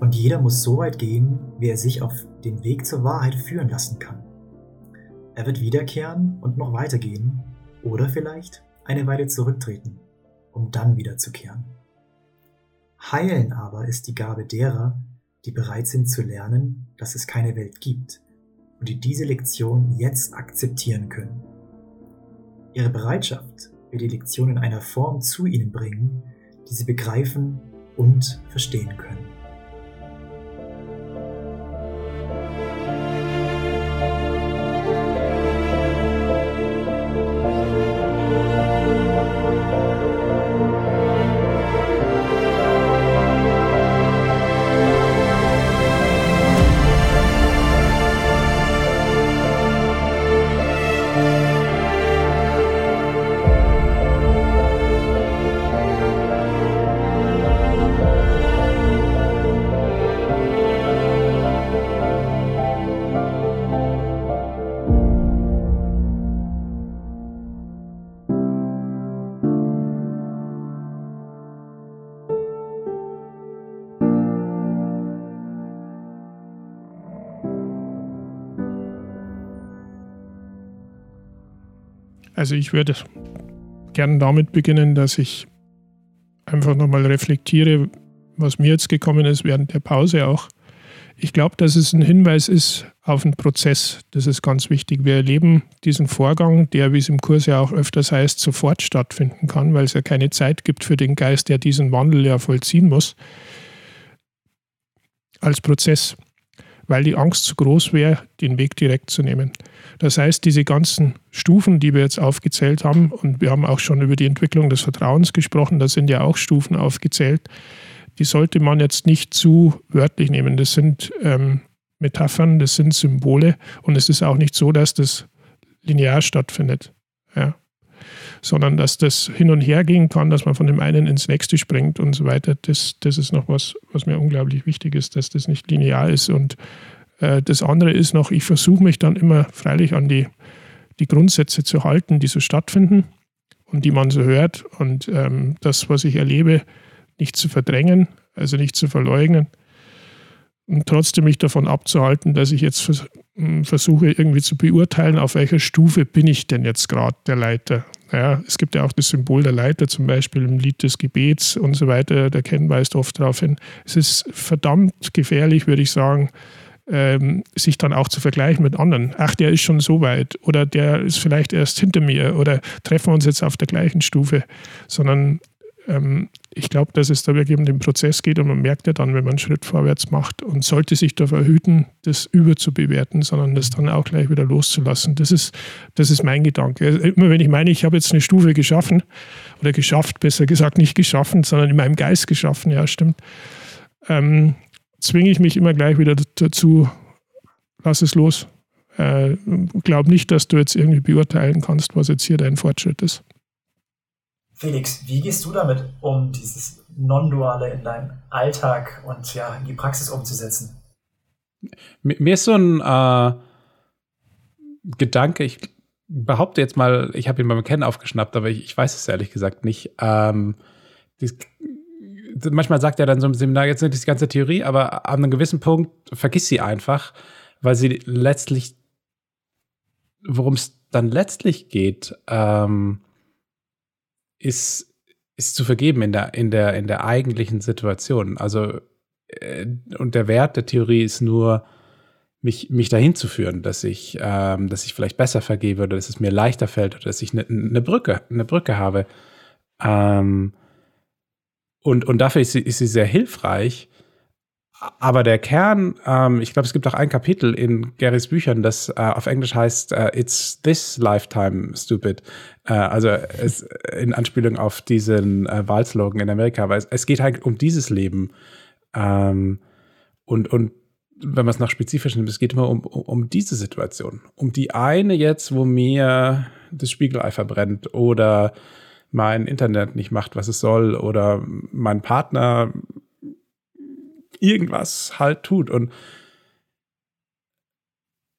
Und jeder muss so weit gehen, wie er sich auf den Weg zur Wahrheit führen lassen kann. Er wird wiederkehren und noch weitergehen oder vielleicht eine Weile zurücktreten, um dann wiederzukehren. Heilen aber ist die Gabe derer, die bereit sind zu lernen, dass es keine Welt gibt und die diese Lektion jetzt akzeptieren können. Ihre Bereitschaft wird die Lektion in einer Form zu ihnen bringen, die sie begreifen und verstehen können. Also ich würde gerne damit beginnen, dass ich einfach nochmal reflektiere, was mir jetzt gekommen ist während der Pause auch. Ich glaube, dass es ein Hinweis ist auf einen Prozess. Das ist ganz wichtig. Wir erleben diesen Vorgang, der, wie es im Kurs ja auch öfters heißt, sofort stattfinden kann, weil es ja keine Zeit gibt für den Geist, der diesen Wandel ja vollziehen muss, als Prozess, weil die Angst zu groß wäre, den Weg direkt zu nehmen. Das heißt, diese ganzen Stufen, die wir jetzt aufgezählt haben, und wir haben auch schon über die Entwicklung des Vertrauens gesprochen, da sind ja auch Stufen aufgezählt, die sollte man jetzt nicht zu wörtlich nehmen. Das sind ähm, Metaphern, das sind Symbole und es ist auch nicht so, dass das linear stattfindet. Ja. Sondern dass das hin und her gehen kann, dass man von dem einen ins nächste springt und so weiter. Das, das ist noch was, was mir unglaublich wichtig ist, dass das nicht linear ist und Äh, das andere ist noch, ich versuche mich dann immer freilich an die, die Grundsätze zu halten, die so stattfinden und die man so hört und ähm, das, was ich erlebe, nicht zu verdrängen, also nicht zu verleugnen und trotzdem mich davon abzuhalten, dass ich jetzt versuche irgendwie zu beurteilen, auf welcher Stufe bin ich denn jetzt gerade der Leiter. Ja, es gibt ja auch das Symbol der Leiter, zum Beispiel im Lied des Gebets und so weiter, der Ken weist oft darauf hin. Es ist verdammt gefährlich, würde ich sagen, ähm, sich dann auch zu vergleichen mit anderen. Ach, der ist schon so weit oder der ist vielleicht erst hinter mir oder treffen wir uns jetzt auf der gleichen Stufe, sondern ähm, ich glaube, dass es da wirklich um den Prozess geht und man merkt ja dann, wenn man einen Schritt vorwärts macht und sollte sich da verhüten, das überzubewerten, sondern das dann auch gleich wieder loszulassen. Das ist, das ist mein Gedanke. Immer wenn ich meine, ich habe jetzt eine Stufe geschaffen oder geschafft, besser gesagt nicht geschaffen, sondern in meinem Geist geschaffen, ja, stimmt, ähm, zwinge ich mich immer gleich wieder dazu, lass es los. Äh, glaub nicht, dass du jetzt irgendwie beurteilen kannst, was jetzt hier dein Fortschritt ist. Felix, wie gehst du damit um, dieses Non-Duale in deinen Alltag und ja, in die Praxis umzusetzen? Mir ist so ein äh, Gedanke, ich behaupte jetzt mal, ich habe ihn beim Kennen aufgeschnappt, aber ich, ich, weiß es ehrlich gesagt nicht. Ähm, dies, manchmal sagt er dann so im Seminar, jetzt nicht die ganze Theorie, aber an einem gewissen Punkt vergiss sie einfach, weil sie letztlich, worum es dann letztlich geht, ähm, ist, ist zu vergeben in der, in der, in der eigentlichen Situation. Also, äh, und der Wert der Theorie ist nur, mich, mich dahin zu führen, dass ich, ähm, dass ich vielleicht besser vergebe oder dass es mir leichter fällt oder dass ich eine ne Brücke, eine Brücke habe. Ähm, und, und dafür ist sie, ist sie sehr hilfreich. Aber der Kern, ähm, ich glaube, es gibt auch ein Kapitel in Garys Büchern, das äh, auf Englisch heißt uh, It's This Lifetime Stupid. Äh, also es, in Anspielung auf diesen äh, Wahlslogan in Amerika. Aber es, es, geht halt um dieses Leben. Ähm, und, und wenn man es nach spezifisch nimmt, es geht immer um, um, diese Situation. Um die eine jetzt, wo mir das Spiegelei verbrennt oder mein Internet nicht macht, was es soll oder mein Partner irgendwas halt tut. Und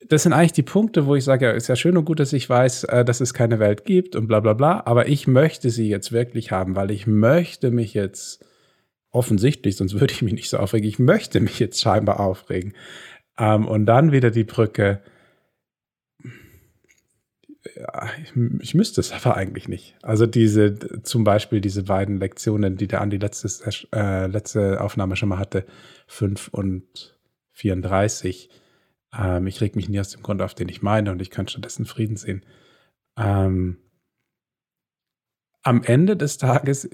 das sind eigentlich die Punkte, wo ich sage, ja, ist ja schön und gut, dass ich weiß, äh, dass es keine Welt gibt und bla bla bla, aber ich möchte sie jetzt wirklich haben, weil ich möchte mich jetzt offensichtlich, sonst würde ich mich nicht so aufregen, ich möchte mich jetzt scheinbar aufregen. Ähm, und dann wieder die Brücke, ja, ich, ich, müsste es aber eigentlich nicht. Also diese, zum Beispiel diese beiden Lektionen, die der Andi letztes, äh, letzte Aufnahme schon mal hatte, 5 und 34. Ähm, ich reg mich nie aus dem Grund auf, den ich meine und ich kann stattdessen Frieden sehen. Ähm, am Ende des Tages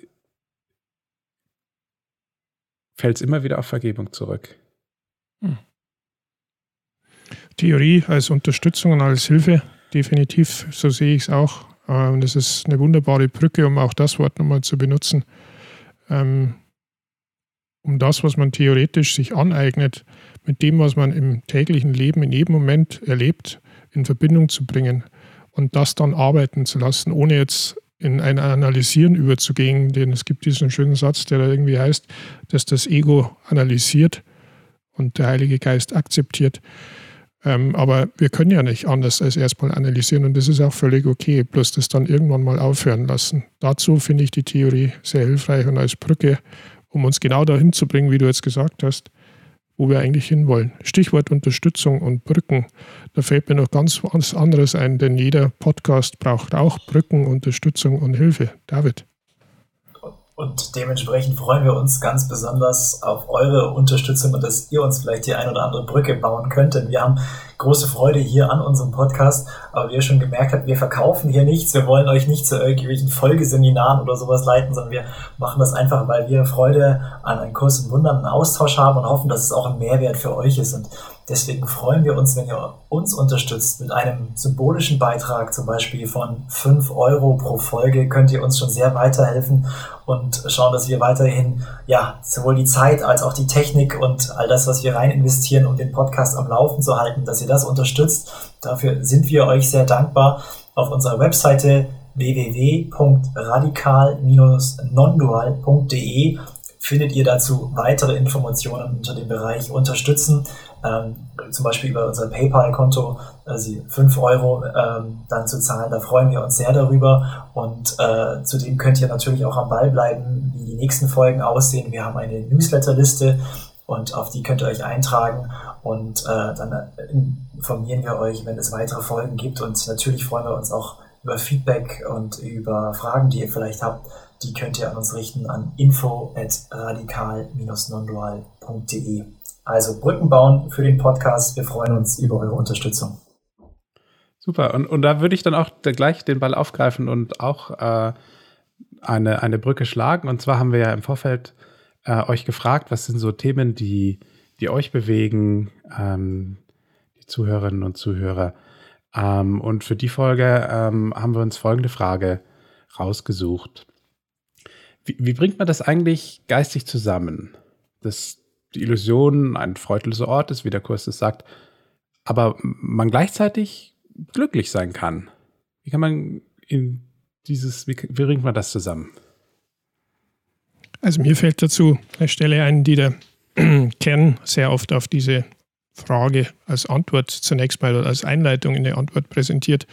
fällt es immer wieder auf Vergebung zurück. Hm. Theorie als Unterstützung und als Hilfe definitiv, so sehe ich es auch. Und ähm, das ist eine wunderbare Brücke, um auch das Wort nochmal zu benutzen, ähm, um das, was man theoretisch sich aneignet, mit dem, was man im täglichen Leben in jedem Moment erlebt, in Verbindung zu bringen und das dann arbeiten zu lassen, ohne jetzt in ein Analysieren überzugehen. Denn es gibt diesen schönen Satz, der da irgendwie heißt, dass das Ego analysiert und der Heilige Geist akzeptiert. Ähm, aber wir können ja nicht anders als erstmal analysieren und das ist auch völlig okay, bloß das dann irgendwann mal aufhören lassen. Dazu finde ich die Theorie sehr hilfreich und als Brücke, um uns genau dahin zu bringen, wie du jetzt gesagt hast, wo wir eigentlich hinwollen. Stichwort Unterstützung und Brücken. Da fällt mir noch ganz was anderes ein, denn jeder Podcast braucht auch Brücken, Unterstützung und Hilfe. David. Und dementsprechend freuen wir uns ganz besonders auf eure Unterstützung und dass ihr uns vielleicht die ein oder andere Brücke bauen könnt. Denn wir haben große Freude hier an unserem Podcast. Aber wie ihr schon gemerkt habt, wir verkaufen hier nichts. Wir wollen euch nicht zu irgendwelchen Folgeseminaren oder sowas leiten, sondern wir machen das einfach, weil wir Freude an einem Kurs im Wundern, einen Austausch haben und hoffen, dass es auch ein Mehrwert für euch ist. Und Deswegen freuen wir uns, wenn ihr uns unterstützt mit einem symbolischen Beitrag, zum Beispiel von 5 Euro pro Folge, könnt ihr uns schon sehr weiterhelfen und schauen, dass wir weiterhin ja sowohl die Zeit als auch die Technik und all das, was wir rein investieren, um den Podcast am Laufen zu halten, dass ihr das unterstützt. Dafür sind wir euch sehr dankbar. Auf unserer Webseite www.radikal-nondual.de findet ihr dazu weitere Informationen unter dem Bereich Unterstützen. Ähm, zum Beispiel über unser PayPal-Konto, also 5 Euro ähm, dann zu zahlen. Da freuen wir uns sehr darüber. Und äh, zudem könnt ihr natürlich auch am Ball bleiben, wie die nächsten Folgen aussehen. Wir haben eine Newsletterliste und auf die könnt ihr euch eintragen und äh, dann informieren wir euch, wenn es weitere Folgen gibt. Und natürlich freuen wir uns auch über Feedback und über Fragen, die ihr vielleicht habt. Die könnt ihr an uns richten an info at radikal-nondual.de. Also Brücken bauen für den Podcast. Wir freuen uns über eure Unterstützung. Super. Und, und da würde ich dann auch gleich den Ball aufgreifen und auch äh, eine, eine Brücke schlagen. Und zwar haben wir ja im Vorfeld äh, euch gefragt, was sind so Themen, die, die euch bewegen, ähm, die Zuhörerinnen und Zuhörer. Ähm, und für die Folge ähm, haben wir uns folgende Frage rausgesucht. Wie, wie, bringt man das eigentlich geistig zusammen? Das, die Illusion ein freudloser Ort ist, wie der Kurs es sagt, aber man gleichzeitig glücklich sein kann. Wie kann man in dieses, wie, wie bringt man das zusammen? Also mir fällt dazu eine Stelle ein, die der <clears throat> Kern sehr oft auf diese Frage als Antwort zunächst mal oder als Einleitung in der Antwort präsentiert.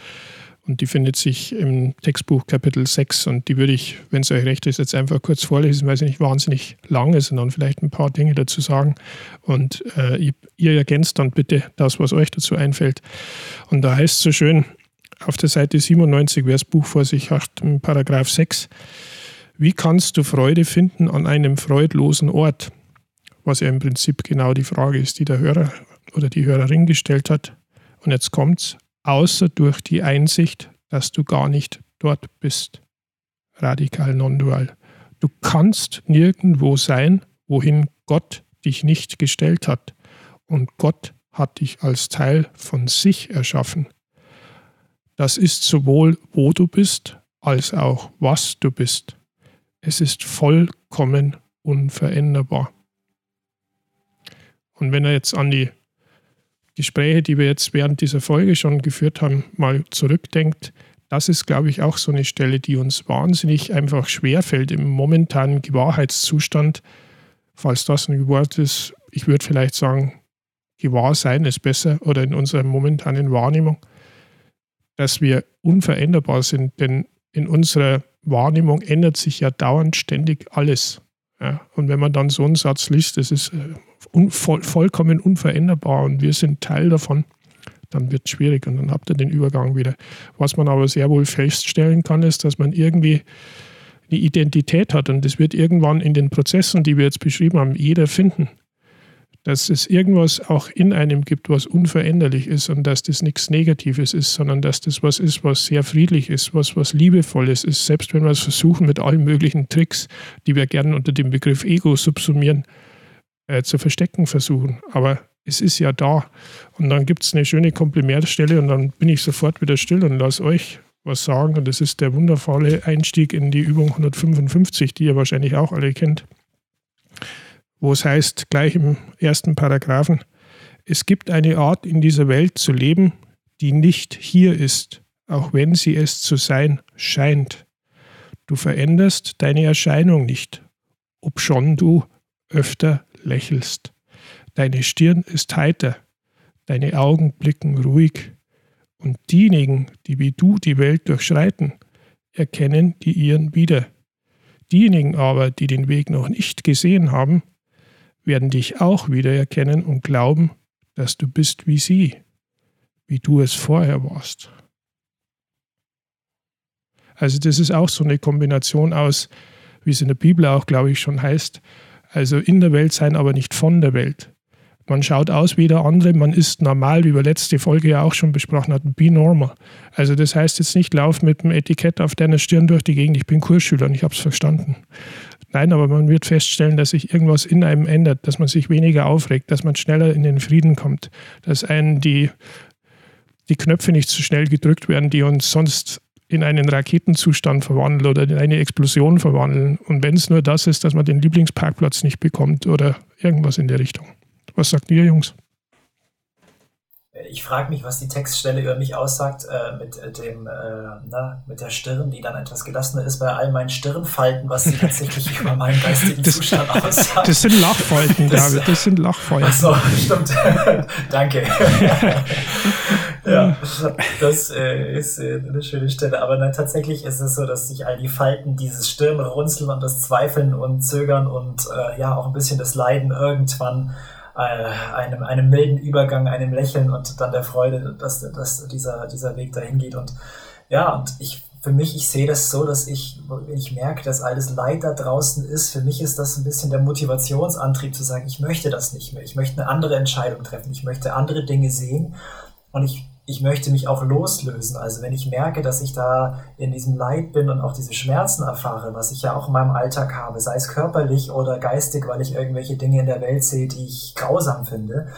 Und die findet sich im Textbuch Kapitel 6 und die würde ich, wenn es euch recht ist, jetzt einfach kurz vorlesen, weil sie nicht wahnsinnig lang ist, sondern vielleicht ein paar Dinge dazu sagen. Und äh, ihr ergänzt dann bitte das, was euch dazu einfällt. Und da heißt es so schön auf der Seite 97, wer das Buch vor sich hat, im Paragraph 6, wie kannst du Freude finden an einem freudlosen Ort? Was ja im Prinzip genau die Frage ist, die der Hörer oder die Hörerin gestellt hat. Und jetzt kommt's außer durch die Einsicht, dass du gar nicht dort bist. Radikal non-dual. Du kannst nirgendwo sein, wohin Gott dich nicht gestellt hat. Und Gott hat dich als Teil von sich erschaffen. Das ist sowohl, wo du bist, als auch, was du bist. Es ist vollkommen unveränderbar. Und wenn er jetzt an die Gespräche, die wir jetzt während dieser Folge schon geführt haben, mal zurückdenkt, das ist, glaube ich, auch so eine Stelle, die uns wahnsinnig einfach schwerfällt im momentanen Gewahrheitszustand, falls das ein Wort ist. Ich würde vielleicht sagen, Gewahrsein ist besser oder in unserer momentanen Wahrnehmung, dass wir unveränderbar sind, denn in unserer Wahrnehmung ändert sich ja dauernd ständig alles. Ja, und wenn man dann so einen Satz liest, das ist äh, un, voll, vollkommen unveränderbar und wir sind Teil davon, dann wird es schwierig und dann habt ihr den Übergang wieder. Was man aber sehr wohl feststellen kann, ist, dass man irgendwie eine Identität hat und das wird irgendwann in den Prozessen, die wir jetzt beschrieben haben, jeder finden. Dass es irgendwas auch in einem gibt, was unveränderlich ist und dass das nichts Negatives ist, sondern dass das was ist, was sehr friedlich ist, was was Liebevolles ist, selbst wenn wir es versuchen mit allen möglichen Tricks, die wir gerne unter dem Begriff Ego subsumieren, äh, zu verstecken versuchen. Aber es ist ja da. Und dann gibt es eine schöne Komplementstelle und dann bin ich sofort wieder still und lasse euch was sagen. Und das ist der wundervolle Einstieg in die Übung 155, die ihr wahrscheinlich auch alle kennt, wo es heißt, gleich im ersten Paragraphen, es gibt eine Art in dieser Welt zu leben, die nicht hier ist, auch wenn sie es zu sein scheint. Du veränderst deine Erscheinung nicht, obschon du öfter lächelst. Deine Stirn ist heiter, deine Augen blicken ruhig. Und diejenigen, die wie du die Welt durchschreiten, erkennen die ihren wieder. Diejenigen aber, die den Weg noch nicht gesehen haben, werden dich auch wiedererkennen und glauben, dass du bist wie sie, wie du es vorher warst. Also das ist auch so eine Kombination aus, wie es in der Bibel auch, glaube ich, schon heißt, also in der Welt sein, aber nicht von der Welt. Man schaut aus wie der andere, man ist normal, wie wir letzte Folge ja auch schon besprochen hatten, be normal. Also das heißt jetzt nicht, lauf mit dem Etikett auf deiner Stirn durch die Gegend, ich bin Kursschüler und ich habe es verstanden. Nein, aber man wird feststellen, dass sich irgendwas in einem ändert, dass man sich weniger aufregt, dass man schneller in den Frieden kommt, dass einen die, die Knöpfe nicht so schnell gedrückt werden, die uns sonst in einen Raketenzustand verwandeln oder in eine Explosion verwandeln. Und wenn es nur das ist, dass man den Lieblingsparkplatz nicht bekommt oder irgendwas in der Richtung. Was sagt ihr, Jungs? ich frage mich, was die Textstelle über mich aussagt, äh, mit äh, dem, äh, na, mit der Stirn, die dann etwas gelassener ist bei all meinen Stirnfalten, was sie tatsächlich <laughs> über meinen geistigen das, Zustand aussagt. Das sind Lachfalten, das, David, das sind Lachfalten. Achso, stimmt. <laughs> Danke. <laughs> ja, das äh, ist äh, eine schöne Stelle. Aber dann tatsächlich ist es so, dass sich all die Falten, dieses Stirnrunzeln und das Zweifeln und Zögern und äh, ja auch ein bisschen das Leiden irgendwann äh, einem, einem milden Übergang, einem Lächeln und dann der Freude, dass, dass dieser, dieser Weg dahin geht. Und ja, und ich, für mich, ich sehe das so, dass ich, ich merke, dass alles Leid da draußen ist, für mich ist das ein bisschen der Motivationsantrieb zu sagen, ich möchte das nicht mehr. Ich möchte eine andere Entscheidung treffen. Ich möchte andere Dinge sehen. Und ich ich möchte mich auch loslösen. Also wenn ich merke, dass ich da in diesem Leid bin und auch diese Schmerzen erfahre, was ich ja auch in meinem Alltag habe, sei es körperlich oder geistig, weil ich irgendwelche Dinge in der Welt sehe, die ich grausam finde,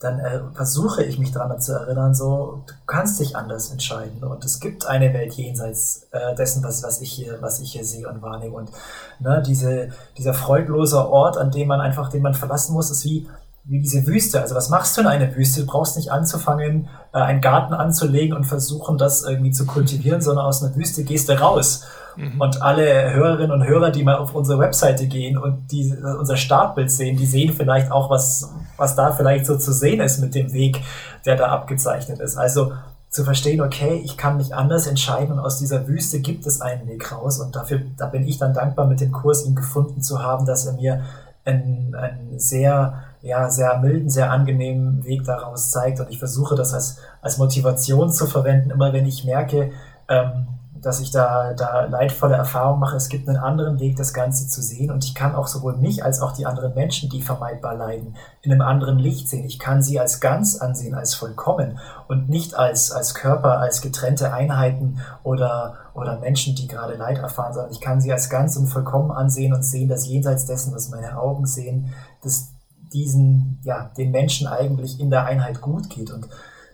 dann äh, versuche ich mich daran zu erinnern, so, du kannst dich anders entscheiden und es gibt eine Welt jenseits äh, dessen, was, was, ich hier, was ich hier sehe und wahrnehme. Und ne, diese, dieser freudlose Ort, an dem man einfach, den man verlassen muss, ist wie, wie diese Wüste. Also was machst du in einer Wüste? Du brauchst nicht anzufangen, äh, einen Garten anzulegen und versuchen, das irgendwie zu kultivieren, sondern aus einer Wüste gehst du raus. Mhm. Und alle Hörerinnen und Hörer, die mal auf unsere Webseite gehen und die äh, unser Startbild sehen, die sehen vielleicht auch, was, was da vielleicht so zu sehen ist mit dem Weg, der da abgezeichnet ist. Also zu verstehen, okay, ich kann mich anders entscheiden und aus dieser Wüste gibt es einen Weg raus. Und dafür, da bin ich dann dankbar, mit dem Kurs ihn gefunden zu haben, dass er mir einen, einen sehr ja, sehr milden, sehr angenehmen Weg daraus zeigt. Und ich versuche das als, als Motivation zu verwenden, immer wenn ich merke, ähm, dass ich da, da leidvolle Erfahrungen mache. Es gibt einen anderen Weg, das Ganze zu sehen. Und ich kann auch sowohl mich als auch die anderen Menschen, die vermeidbar leiden, in einem anderen Licht sehen. Ich kann sie als ganz ansehen, als vollkommen und nicht als, als Körper, als getrennte Einheiten oder, oder Menschen, die gerade Leid erfahren, sondern ich kann sie als ganz und vollkommen ansehen und sehen, dass jenseits dessen, was meine Augen sehen, dass diesen, ja, den Menschen eigentlich in der Einheit gut geht. Und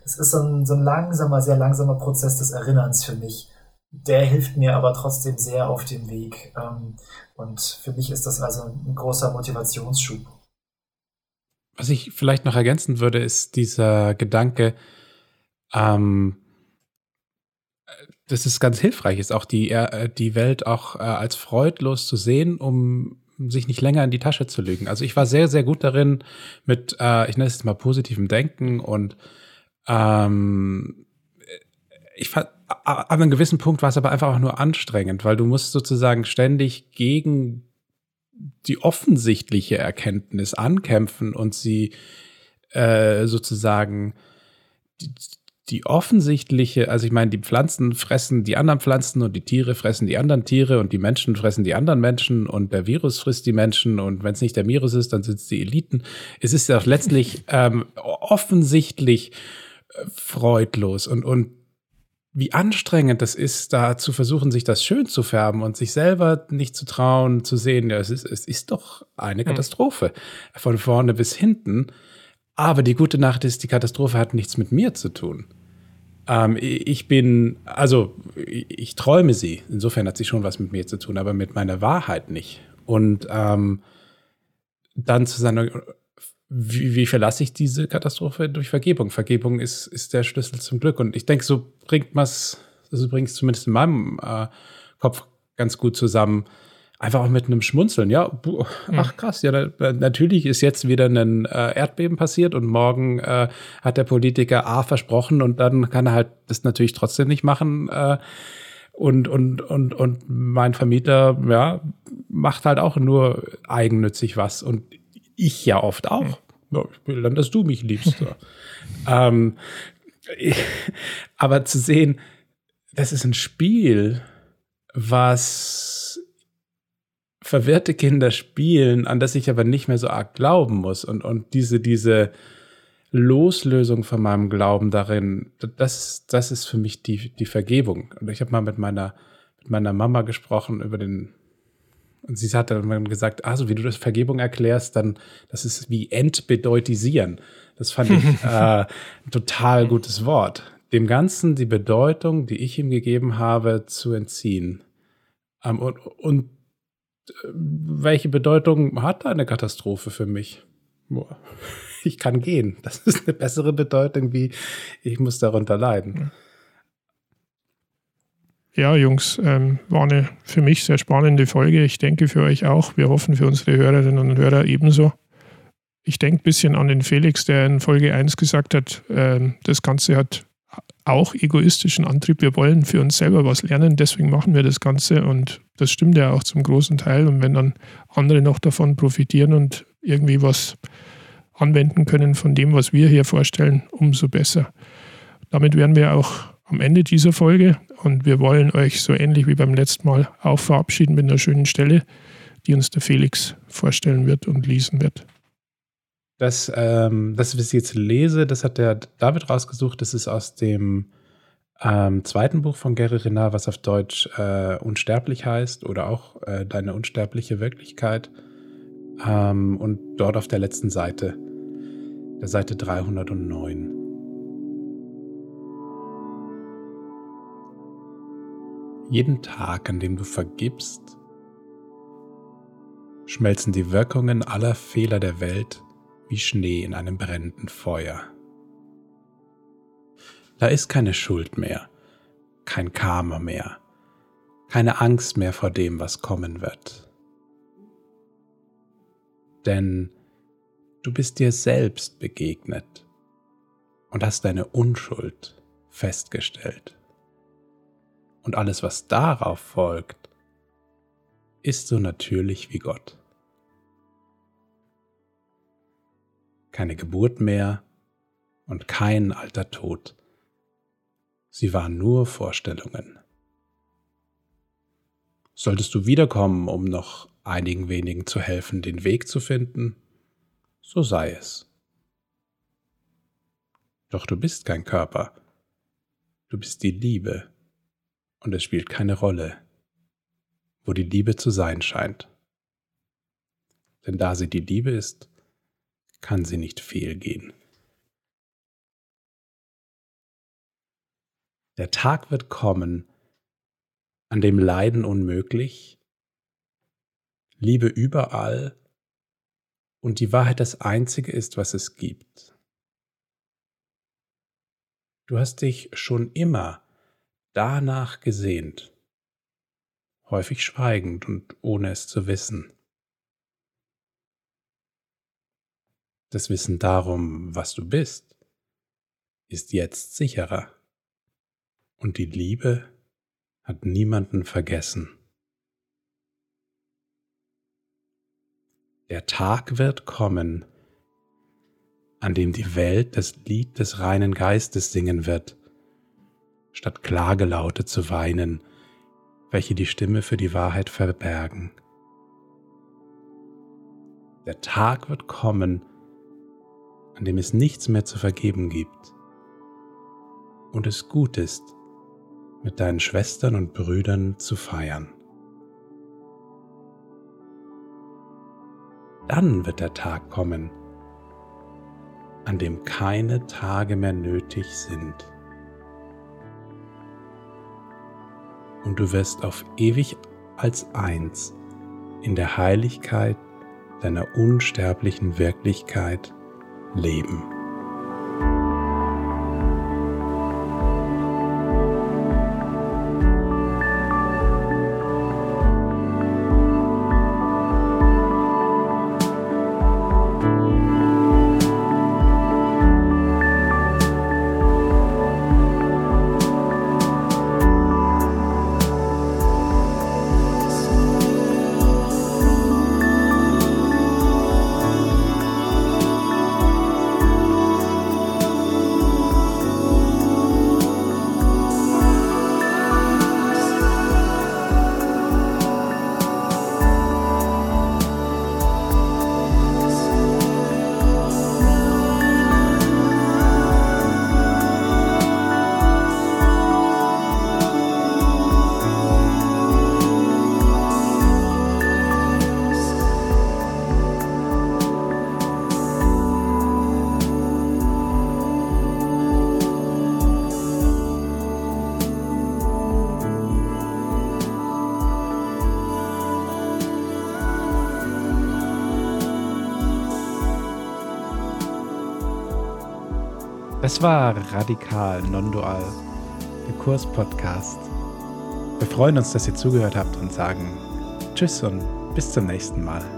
es ist so ein, so ein langsamer, sehr langsamer Prozess des Erinnerns für mich. Der hilft mir aber trotzdem sehr auf dem Weg. Ähm, und für mich ist das also ein großer Motivationsschub. Was ich vielleicht noch ergänzen würde, ist dieser Gedanke, ähm, dass es ganz hilfreich ist, auch die, äh, die Welt auch äh, als freudlos zu sehen, um sich nicht länger in die Tasche zu lügen. Also ich war sehr, sehr gut darin mit, äh, ich nenne es jetzt mal positivem Denken und ähm, ich fand, an einem gewissen Punkt war es aber einfach auch nur anstrengend, weil du musst sozusagen ständig gegen die offensichtliche Erkenntnis ankämpfen und sie äh, sozusagen die, offensichtliche, also ich meine, die Pflanzen fressen die anderen Pflanzen und die Tiere fressen die anderen Tiere und die Menschen fressen die anderen Menschen und der Virus frisst die Menschen und wenn es nicht der Virus ist, dann sind es die Eliten. Es ist ja auch letztlich <laughs> ähm, offensichtlich äh, freudlos und, und wie anstrengend das ist, da zu versuchen, sich das schön zu färben und sich selber nicht zu trauen, zu sehen, ja, es ist, es ist doch eine hm. Katastrophe. Von vorne bis hinten. Aber die gute Nacht ist, die Katastrophe hat nichts mit mir zu tun. Ähm, ich bin, also ich träume sie. Insofern hat sie schon was mit mir zu tun, aber mit meiner Wahrheit nicht. Und ähm, dann zu sagen, wie, wie verlasse ich diese Katastrophe durch Vergebung? Vergebung ist, ist der Schlüssel zum Glück. Und ich denke, so bringt man es, also bringt es zumindest in meinem äh, Kopf ganz gut zusammen, einfach auch mit einem Schmunzeln. Ja, ach krass, ja, da, natürlich ist jetzt wieder ein äh, Erdbeben passiert und morgen äh, hat der Politiker A versprochen und dann kann er halt das natürlich trotzdem nicht machen. Äh, und, und, und, und mein Vermieter, ja, macht halt auch nur eigennützig was. Und ich ja oft auch. Ja, ich will dann, dass du mich liebst. <laughs> ähm, aber zu sehen, das ist ein Spiel, was verwirrte Kinder spielen, an das ich aber nicht mehr so arg glauben muss. Und, und diese, diese Loslösung von meinem Glauben darin, das, das ist für mich die, die Vergebung. Und ich habe mal mit meiner, mit meiner Mama gesprochen über den, und sie hat dann gesagt, also wie du das Vergebung erklärst, dann, das ist wie entbedeutisieren. Das fand ich <laughs> äh, ein total gutes Wort. Dem Ganzen die Bedeutung, die ich ihm gegeben habe, zu entziehen. Ähm, und, und welche Bedeutung hat eine Katastrophe für mich? <laughs> ich kann gehen. Das <laughs> ist eine bessere Bedeutung wie, ich muss darunter leiden. Ja, Jungs, ähm, war eine für mich sehr spannende Folge. Ich denke für euch auch. Wir hoffen für unsere Hörerinnen und Hörer ebenso. Ich denke ein bisschen an den Felix, der in Folge 1 gesagt hat, äh, das Ganze hat auch egoistischen Antrieb. Wir wollen für uns selber was lernen, deswegen machen wir das Ganze und das stimmt ja auch zum großen Teil. Und wenn dann andere noch davon profitieren und irgendwie was anwenden können von dem, was wir hier vorstellen, umso besser. Damit wären wir auch am Ende dieser Folge und wir wollen euch so ähnlich wie beim letzten Mal auch verabschieden mit einer schönen Stelle, die uns der Felix vorstellen wird und lesen wird. Das, ähm, das, was ich jetzt lese, das hat der David rausgesucht. Das ist aus dem ähm, zweiten Buch von Gary Renard, was auf Deutsch äh, Unsterblich heißt oder auch äh, Deine unsterbliche Wirklichkeit. Ähm, und dort auf der letzten Seite, der Seite 309. Jeden Tag, an dem du vergibst, schmelzen die Wirkungen aller Fehler der Welt wie Schnee in einem brennenden Feuer. Da ist keine Schuld mehr, kein Karma mehr, keine Angst mehr vor dem, was kommen wird. Denn du bist dir selbst begegnet und hast deine Unschuld festgestellt. Und alles, was darauf folgt, ist so natürlich wie Gott. Keine Geburt mehr und kein alter Tod. Sie waren nur Vorstellungen. Solltest du wiederkommen, um noch einigen wenigen zu helfen, den Weg zu finden, so sei es. Doch du bist kein Körper, du bist die Liebe, und es spielt keine Rolle, wo die Liebe zu sein scheint. Denn da sie die Liebe ist, kann sie nicht fehlgehen. Der Tag wird kommen, an dem Leiden unmöglich, Liebe überall und die Wahrheit das Einzige ist, was es gibt. Du hast dich schon immer danach gesehnt, häufig schweigend und ohne es zu wissen. Das Wissen darum, was du bist, ist jetzt sicherer. Und die Liebe hat niemanden vergessen. Der Tag wird kommen, an dem die Welt das Lied des reinen Geistes singen wird, statt Klagelaute zu weinen, welche die Stimme für die Wahrheit verbergen. Der Tag wird kommen, an dem es nichts mehr zu vergeben gibt und es gut ist, mit deinen Schwestern und Brüdern zu feiern. Dann wird der Tag kommen, an dem keine Tage mehr nötig sind. Und du wirst auf ewig als eins in der Heiligkeit deiner unsterblichen Wirklichkeit leben. Das war Radikal Non-Dual, der Kurs-Podcast. Wir freuen uns, dass ihr zugehört habt und sagen Tschüss und bis zum nächsten Mal.